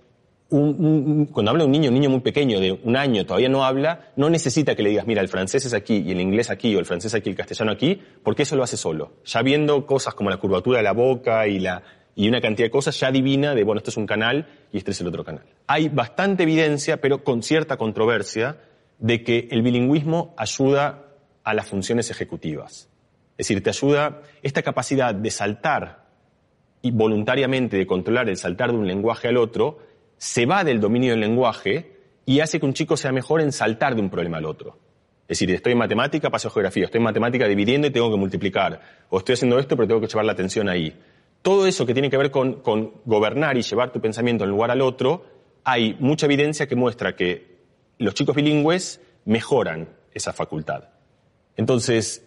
un, un, cuando habla un niño, un niño muy pequeño de un año, todavía no habla, no necesita que le digas, mira, el francés es aquí y el inglés aquí o el francés aquí y el castellano aquí, porque eso lo hace solo. Ya viendo cosas como la curvatura de la boca y, la, y una cantidad de cosas, ya adivina de, bueno, este es un canal y este es el otro canal. Hay bastante evidencia, pero con cierta controversia, de que el bilingüismo ayuda a las funciones ejecutivas. Es decir, te ayuda esta capacidad de saltar y voluntariamente de controlar el saltar de un lenguaje al otro, se va del dominio del lenguaje y hace que un chico sea mejor en saltar de un problema al otro. Es decir, estoy en matemática, paso a geografía, estoy en matemática dividiendo y tengo que multiplicar, o estoy haciendo esto pero tengo que llevar la atención ahí. Todo eso que tiene que ver con, gobernar y llevar tu pensamiento de un lugar al otro, hay mucha evidencia que muestra que los chicos bilingües mejoran esa facultad. Entonces,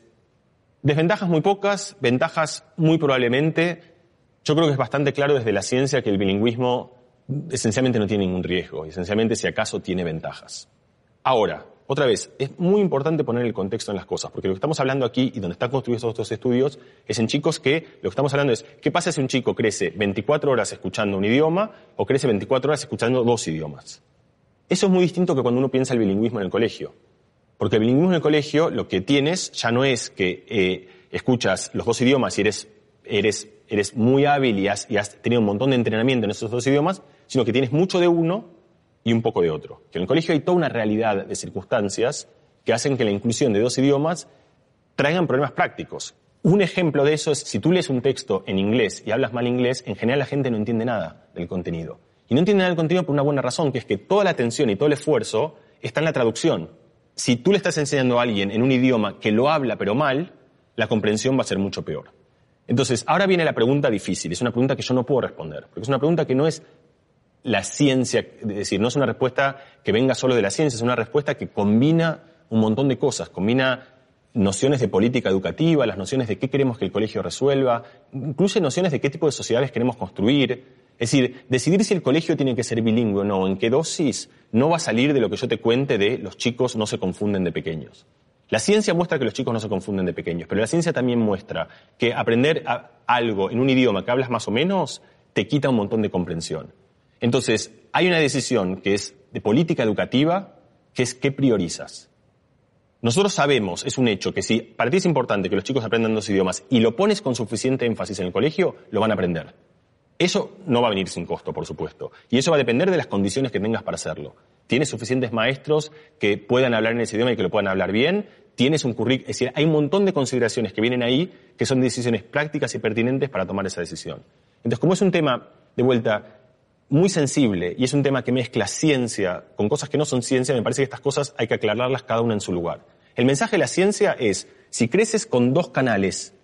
desventajas muy pocas, ventajas muy probablemente. Yo creo que es bastante claro desde la ciencia que el bilingüismo esencialmente no tiene ningún riesgo, esencialmente si acaso tiene ventajas. Ahora, otra vez, es muy importante poner el contexto en las cosas, porque lo que estamos hablando aquí y donde están construidos estos estudios es en chicos que lo que estamos hablando es, ¿qué pasa si un chico crece 24 horas escuchando un idioma o crece 24 horas escuchando dos idiomas? Eso es muy distinto que cuando uno piensa el bilingüismo en el colegio. Porque el bilingüismo en el colegio lo que tienes ya no es que eh, escuchas los dos idiomas y eres, eres, eres muy hábil y has, y has tenido un montón de entrenamiento en esos dos idiomas, sino que tienes mucho de uno y un poco de otro. Que en el colegio hay toda una realidad de circunstancias que hacen que la inclusión de dos idiomas traigan problemas prácticos. Un ejemplo de eso es si tú lees un texto en inglés y hablas mal inglés, en general la gente no entiende nada del contenido. Y no entiende nada del contenido por una buena razón, que es que toda la atención y todo el esfuerzo está en la traducción. Si tú le estás enseñando a alguien en un idioma que lo habla pero mal, la comprensión va a ser mucho peor. Entonces, ahora viene la pregunta difícil, es una pregunta que yo no puedo responder, porque es una pregunta que no es la ciencia, es decir, no es una respuesta que venga solo de la ciencia, es una respuesta que combina un montón de cosas, combina nociones de política educativa, las nociones de qué queremos que el colegio resuelva, incluye nociones de qué tipo de sociedades queremos construir, Es decir, decidir si el colegio tiene que ser bilingüe o no, en qué dosis, no va a salir de lo que yo te cuente de los chicos no se confunden de pequeños. La ciencia muestra que los chicos no se confunden de pequeños, pero la ciencia también muestra que aprender algo en un idioma que hablas más o menos te quita un montón de comprensión. Entonces, hay una decisión que es de política educativa, que es qué priorizas. Nosotros sabemos, es un hecho, que si para ti es importante que los chicos aprendan dos idiomas y lo pones con suficiente énfasis en el colegio, lo van a aprender. Eso no va a venir sin costo, por supuesto. Y eso va a depender de las condiciones que tengas para hacerlo. Tienes suficientes maestros que puedan hablar en ese idioma y que lo puedan hablar bien. Tienes un currículum. Es decir, hay un montón de consideraciones que vienen ahí que son decisiones prácticas y pertinentes para tomar esa decisión. Entonces, como es un tema, de vuelta, muy sensible y es un tema que mezcla ciencia con cosas que no son ciencia, me parece que estas cosas hay que aclararlas cada una en su lugar. El mensaje de la ciencia es, si creces con dos canales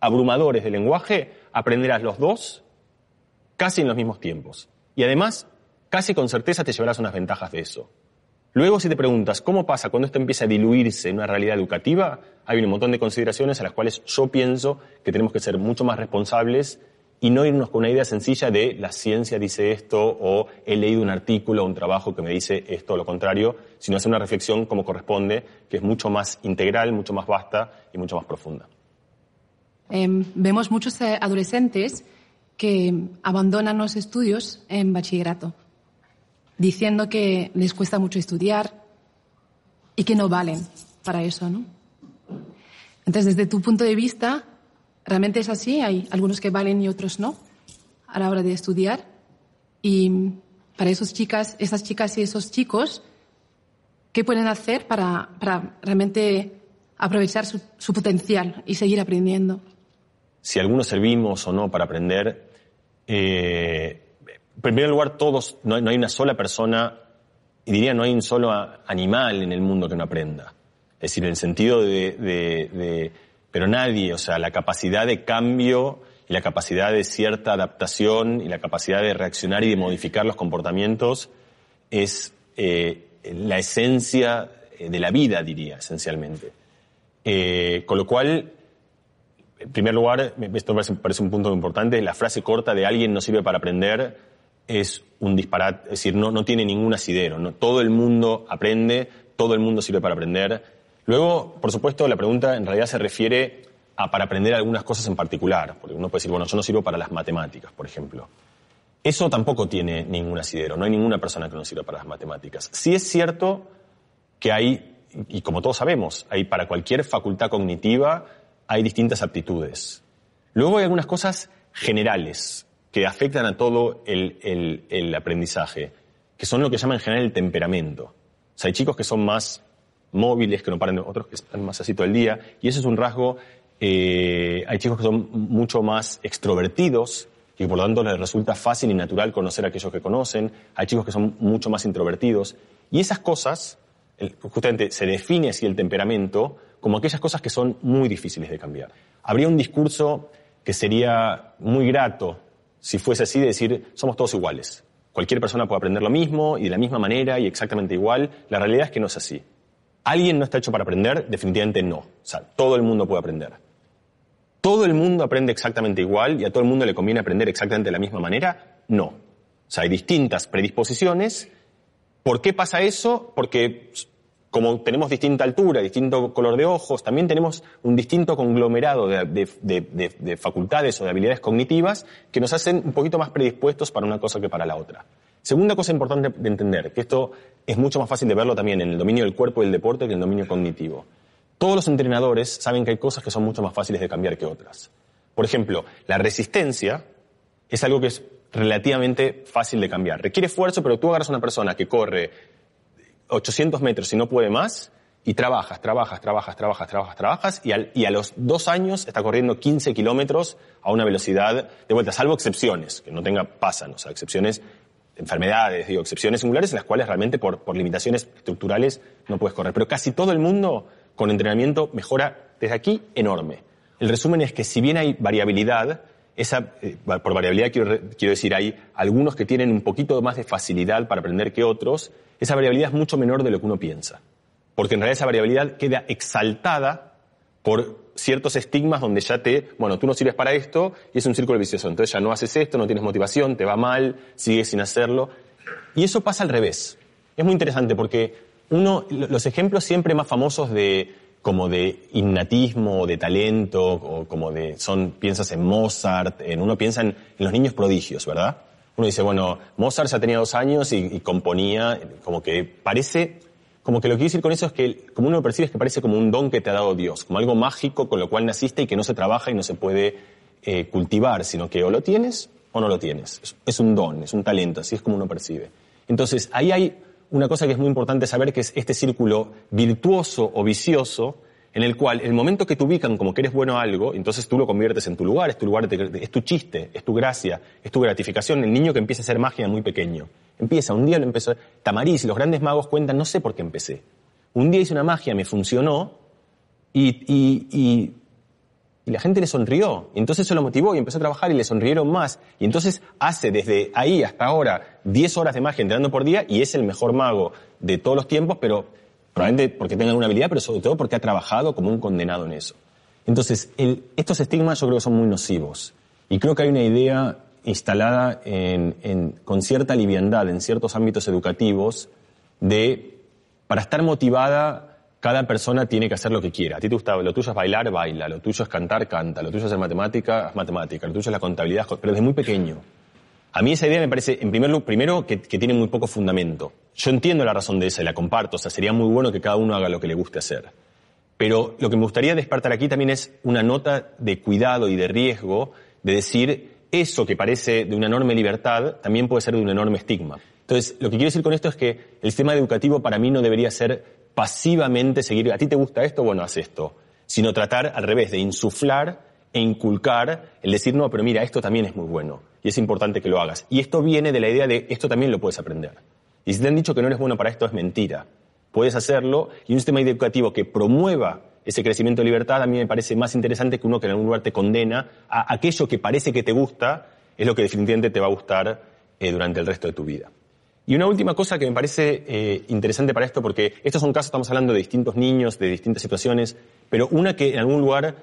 abrumadores de lenguaje, aprenderás los dos casi en los mismos tiempos. Y además, casi con certeza te llevarás unas ventajas de eso. Luego, si te preguntas cómo pasa cuando esto empieza a diluirse en una realidad educativa, hay un montón de consideraciones a las cuales yo pienso que tenemos que ser mucho más responsables y no irnos con una idea sencilla de la ciencia dice esto o he leído un artículo o un trabajo que me dice esto o lo contrario, sino hacer una reflexión como corresponde, que es mucho más integral, mucho más vasta y mucho más profunda. Em, vemos muchos eh, adolescentes que abandonan los estudios en bachillerato, diciendo que les cuesta mucho estudiar y que no valen para eso, ¿no? Entonces, desde tu punto de vista, realmente es así, hay algunos que valen y otros no a la hora de estudiar. Y para esas chicas, esas chicas y esos chicos, ¿qué pueden hacer para, para realmente aprovechar su, su, potencial y seguir aprendiendo? Si algunos servimos o no para aprender, eh, en primer lugar, todos, no hay, no hay, una sola persona, y diría no hay un solo animal en el mundo que no aprenda. Es decir, en el sentido de, de, pero nadie, o sea, la capacidad de cambio y la capacidad de cierta adaptación y la capacidad de reaccionar y de modificar los comportamientos es eh, la esencia de la vida, diría, esencialmente. Eh, con lo cual, en primer lugar, esto me parece un punto importante, la frase corta de alguien no sirve para aprender es un disparate, es decir, no, no tiene ningún asidero, todo el mundo aprende, todo el mundo sirve para aprender, Luego, por supuesto, la pregunta en realidad se refiere a para aprender algunas cosas en particular, porque uno puede decir, bueno, yo no sirvo para las matemáticas, por ejemplo. Eso tampoco tiene ningún asidero, no hay ninguna persona que no sirva para las matemáticas. Sí es cierto que hay, y como todos sabemos, hay para cualquier facultad cognitiva hay distintas aptitudes. Luego hay algunas cosas generales que afectan a todo el, aprendizaje, que son lo que llaman en general el temperamento. O sea, hay chicos que son más móviles, que no paren, otros que están más así todo el día. Y ese es un rasgo, eh, hay chicos que son mucho más extrovertidos y por lo tanto les resulta fácil y natural conocer a aquellos que conocen. Hay chicos que son mucho más introvertidos. Y esas cosas, justamente se define así el temperamento como aquellas cosas que son muy difíciles de cambiar. Habría un discurso que sería muy grato si fuese así de decir, somos todos iguales. Cualquier persona puede aprender lo mismo y de la misma manera y exactamente igual. La realidad es que no es así. ¿Alguien no está hecho para aprender? Definitivamente no. O sea, todo el mundo puede aprender. ¿Todo el mundo aprende exactamente igual y a todo el mundo le conviene aprender exactamente de la misma manera? No. O sea, hay distintas predisposiciones. ¿Por qué pasa eso? Porque como tenemos distinta altura, distinto color de ojos, también tenemos un distinto conglomerado de, de, de, de, facultades o de habilidades cognitivas que nos hacen un poquito más predispuestos para una cosa que para la otra. Segunda cosa importante de entender, que esto es mucho más fácil de verlo también en el dominio del cuerpo y del deporte que en el dominio cognitivo. Todos los entrenadores saben que hay cosas que son mucho más fáciles de cambiar que otras. Por ejemplo, la resistencia es algo que es relativamente fácil de cambiar. Requiere esfuerzo, pero tú agarras a una persona que corre 800 metros y no puede más, y trabajas, trabajas, trabajas, trabajas, trabajas, trabajas, y, a los dos años está corriendo 15 kilómetros a una velocidad de vuelta, salvo excepciones, que no tenga, pasan, o sea, excepciones enfermedades, digo, excepciones singulares en las cuales realmente por, por limitaciones estructurales no puedes correr. Pero casi todo el mundo con entrenamiento mejora desde aquí enorme. El resumen es que si bien hay variabilidad, esa, eh, por variabilidad quiero, quiero, decir, hay algunos que tienen un poquito más de facilidad para aprender que otros, esa variabilidad es mucho menor de lo que uno piensa. Porque en realidad esa variabilidad queda exaltada por ciertos estigmas donde ya te, bueno, tú no sirves para esto y es un círculo vicioso. Entonces ya no haces esto, no tienes motivación, te va mal, sigues sin hacerlo. Y eso pasa al revés. Es muy interesante porque uno, los ejemplos siempre más famosos de, como de innatismo, de talento, o como de, son, piensas en Mozart, en, uno piensa en, los niños prodigios, ¿verdad? Uno dice, bueno, Mozart ya tenía dos años y, y componía, como que parece, como que lo que quiero decir con eso es que, como uno lo percibe, es que parece como un don que te ha dado Dios, como algo mágico con lo cual naciste y que no se trabaja y no se puede eh, cultivar, sino que o lo tienes o no lo tienes. Es, es un don, es un talento, así es como uno percibe. Entonces, ahí hay una cosa que es muy importante saber, que es este círculo virtuoso o vicioso, en el cual el momento que te ubican como que eres bueno a algo, entonces tú lo conviertes en tu lugar, es tu lugar, es tu chiste, es tu gracia, es tu gratificación. El niño que empieza a hacer magia muy pequeño. Empieza, un día lo empezó. Tamariz, los grandes magos cuentan, no sé por qué empecé. Un día hice una magia, me funcionó, y, y, y, y la gente le sonrió. Entonces eso lo motivó y empezó a trabajar y le sonrieron más. Y entonces hace desde ahí hasta ahora 10 horas de magia entrenando por día y es el mejor mago de todos los tiempos, pero probablemente porque tenga alguna habilidad, pero sobre todo porque ha trabajado como un condenado en eso. Entonces, estos estigmas yo creo que son muy nocivos. Y creo que hay una idea instalada en- en- con cierta liviandad en ciertos ámbitos educativos de, para estar motivada, cada persona tiene que hacer lo que quiera. A ti te gusta, lo tuyo es bailar, baila, lo tuyo es cantar, canta, lo tuyo es hacer matemática, haz matemática, lo tuyo es la contabilidad, pero desde muy pequeño. A mí esa idea me parece, en primer lugar, primero, que, que tiene muy poco fundamento. Yo entiendo la razón de esa y la comparto, o sea, sería muy bueno que cada uno haga lo que le guste hacer. Pero lo que me gustaría despertar aquí también es una nota de cuidado y de riesgo de decir eso que parece de una enorme libertad también puede ser de un enorme estigma. Entonces, lo que quiero decir con esto es que el sistema educativo para mí no debería ser pasivamente seguir, a ti te gusta esto, bueno, haz esto, sino tratar al revés de insuflar e inculcar el decir, no, pero mira, esto también es muy bueno y es importante que lo hagas. Y esto viene de la idea de esto también lo puedes aprender. Y si te han dicho que no eres bueno para esto, es mentira. Puedes hacerlo y un sistema educativo que promueva ese crecimiento de libertad a mí me parece más interesante que uno que en algún lugar te condena a aquello que parece que te gusta, es lo que definitivamente te va a gustar eh, durante el resto de tu vida. Y una última cosa que me parece eh, interesante para esto, porque estos son casos, estamos hablando de distintos niños, de distintas situaciones, pero una que en algún lugar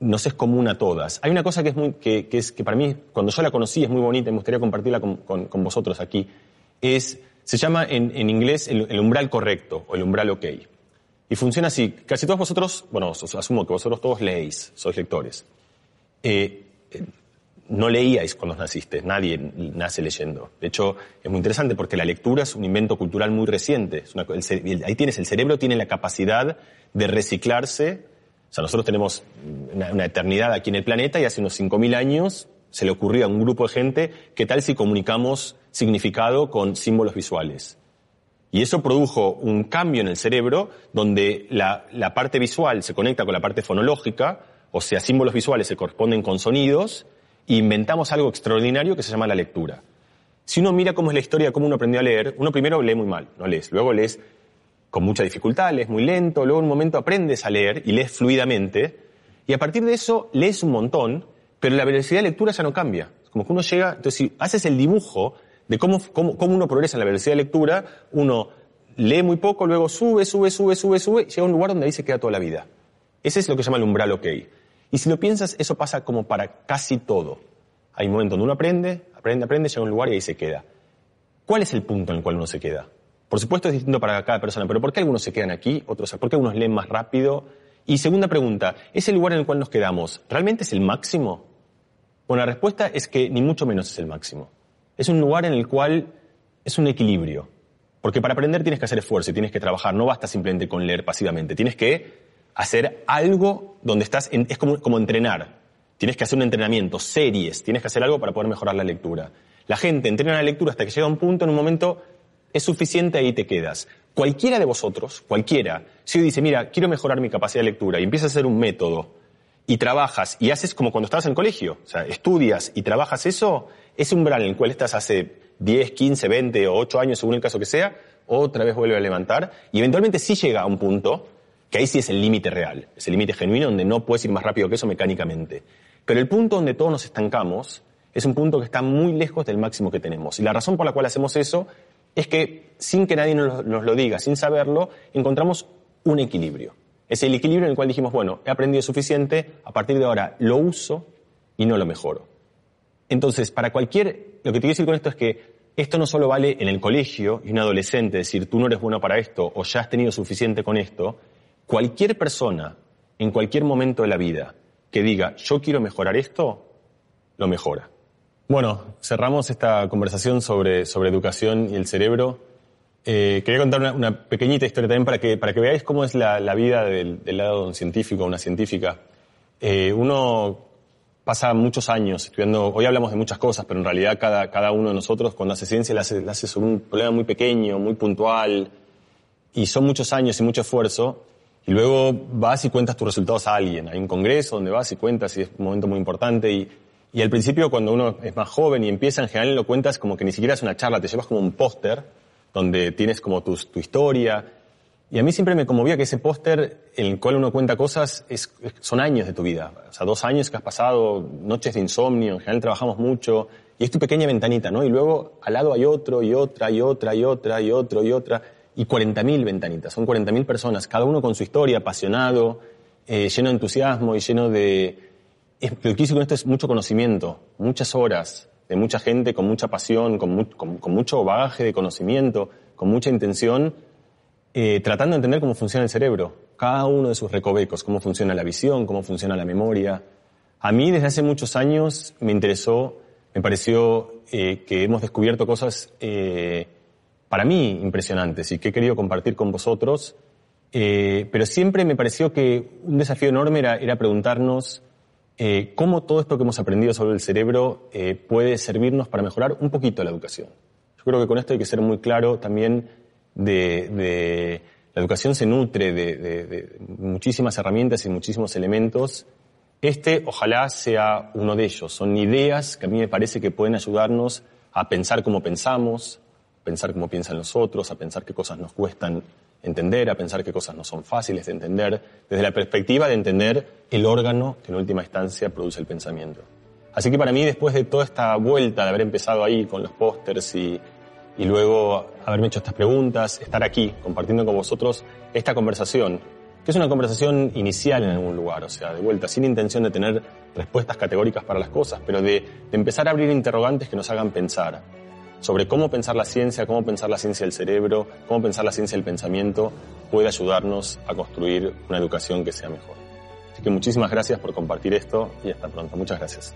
nos es común a todas. Hay una cosa que es que, para mí, cuando yo la conocí, es muy bonita y me gustaría compartirla con, vosotros aquí. Es, se llama en, en inglés el, umbral correcto o el umbral ok. Y funciona así. Casi todos vosotros, bueno, asumo que vosotros todos leéis, sois lectores. Eh, eh, no leíais cuando naciste, nadie nace leyendo. De hecho, es muy interesante porque la lectura es un invento cultural muy reciente. Ahí tienes, el cerebro tiene la capacidad de reciclarse. O sea, nosotros tenemos una, una eternidad aquí en el planeta y hace unos 5.000 años se le ocurrió a un grupo de gente, ¿qué tal si comunicamos significado con símbolos visuales? Y eso produjo un cambio en el cerebro donde la, la parte visual se conecta con la parte fonológica, o sea, símbolos visuales se corresponden con sonidos, inventamos algo extraordinario que se llama la lectura. Si uno mira cómo es la historia cómo uno aprendió a leer, uno primero lee muy mal, no lees, luego lees con mucha dificultad, lees muy lento, luego en un momento aprendes a leer y lees fluidamente, y a partir de eso lees un montón, pero la velocidad de lectura ya no cambia. Como que uno llega, entonces si haces el dibujo de cómo, cómo, cómo uno progresa en la velocidad de lectura, uno lee muy poco, luego sube, sube, sube, sube, sube, y llega a un lugar donde ahí se queda toda la vida. Ese es lo que se llama el umbral ok. Y si lo piensas, eso pasa como para casi todo. Hay un momento donde uno aprende, aprende, aprende, llega a un lugar y ahí se queda. ¿Cuál es el punto en el cual uno se queda? Por supuesto es distinto para cada persona, pero ¿por qué algunos se quedan aquí, otros, por qué algunos leen más rápido? Y segunda pregunta, ¿ese lugar en el cual nos quedamos realmente es el máximo? Bueno, la respuesta es que ni mucho menos es el máximo. Es un lugar en el cual es un equilibrio. Porque para aprender tienes que hacer esfuerzo y tienes que trabajar, no basta simplemente con leer pasivamente, tienes que hacer algo donde estás, en- es como, como entrenar. Tienes que hacer un entrenamiento, series, tienes que hacer algo para poder mejorar la lectura. La gente entrena la lectura hasta que llega a un punto, en un momento es suficiente, ahí te quedas. Cualquiera de vosotros, cualquiera, si hoy dice, mira, quiero mejorar mi capacidad de lectura y empiezas a hacer un método y trabajas y haces como cuando estabas en el colegio, o sea, estudias y trabajas eso, ese umbral en el cual estás hace 10, 15, 20 o 8 años, según el caso que sea, otra vez vuelve a levantar y eventualmente sí llega a un punto que ahí sí es el límite real, es el límite genuino donde no puedes ir más rápido que eso mecánicamente. Pero el punto donde todos nos estancamos es un punto que está muy lejos del máximo que tenemos. Y la razón por la cual hacemos eso es que, sin que nadie nos, lo- diga, sin saberlo, encontramos un equilibrio. Es el equilibrio en el cual dijimos, bueno, he aprendido suficiente, a partir de ahora lo uso y no lo mejoro. Entonces, para cualquier, lo que te quiero decir con esto es que esto no solo vale en el colegio y un adolescente, decir, tú no eres bueno para esto o ya has tenido suficiente con esto. Cualquier persona, en cualquier momento de la vida, que diga, yo quiero mejorar esto, lo mejora. Bueno, cerramos esta conversación sobre, sobre educación y el cerebro. Eh, quería contar una, una, pequeñita historia también para que, para que veáis cómo es la, la vida del, del, lado de un científico, una científica. Eh, uno pasa muchos años estudiando, hoy hablamos de muchas cosas, pero en realidad cada, cada uno de nosotros cuando hace ciencia la hace, la hace sobre un problema muy pequeño, muy puntual, y son muchos años y mucho esfuerzo, y luego vas y cuentas tus resultados a alguien. Hay un congreso donde vas y cuentas y es un momento muy importante, y, y al principio cuando uno es más joven y empieza en general lo cuentas como que ni siquiera es una charla, te llevas como un póster donde tienes como tu, tu historia, y a mí siempre me conmovía que ese póster en el cual uno cuenta cosas es, son años de tu vida. O sea, dos años que has pasado, noches de insomnio, en general trabajamos mucho, y es tu pequeña ventanita, ¿no? Y luego al lado hay otro, y otra, y otra, y otra, y otro, y otra, y 40.000 ventanitas. Son 40.000 personas, cada uno con su historia, apasionado, eh, lleno de entusiasmo y lleno de... Lo que quise con esto es mucho conocimiento, muchas horas de mucha gente con mucha pasión, con, mu con, con mucho bagaje de conocimiento, con mucha intención eh, tratando de entender cómo funciona el cerebro, cada uno de sus recovecos, cómo funciona la visión, cómo funciona la memoria. A mí desde hace muchos años me interesó, me pareció eh, que hemos descubierto cosas para mí impresionantes y que he querido compartir con vosotros, eh, pero siempre me pareció que un desafío enorme era, preguntarnos eh, cómo todo esto que hemos aprendido sobre el cerebro eh, puede servirnos para mejorar un poquito la educación. Yo creo que con esto hay que ser muy claro también de, la educación se nutre de, de, muchísimas herramientas y muchísimos elementos. Este ojalá sea uno de ellos. Son ideas que a mí me parece que pueden ayudarnos a pensar como pensamos, pensar como piensan los otros, a pensar qué cosas nos cuestan entender, a pensar qué cosas no son fáciles de entender, desde la perspectiva de entender el órgano que en última instancia produce el pensamiento. Así que para mí, después de toda esta vuelta, de haber empezado ahí con los pósters y, y luego haberme hecho estas preguntas, estar aquí compartiendo con vosotros esta conversación, que es una conversación inicial en algún lugar, o sea, de vuelta, sin intención de tener respuestas categóricas para las cosas, pero de, de empezar a abrir interrogantes que nos hagan pensar sobre cómo pensar la ciencia, cómo pensar la ciencia del cerebro, cómo pensar la ciencia del pensamiento puede ayudarnos a construir una educación que sea mejor. Así que muchísimas gracias por compartir esto y hasta pronto. Muchas gracias.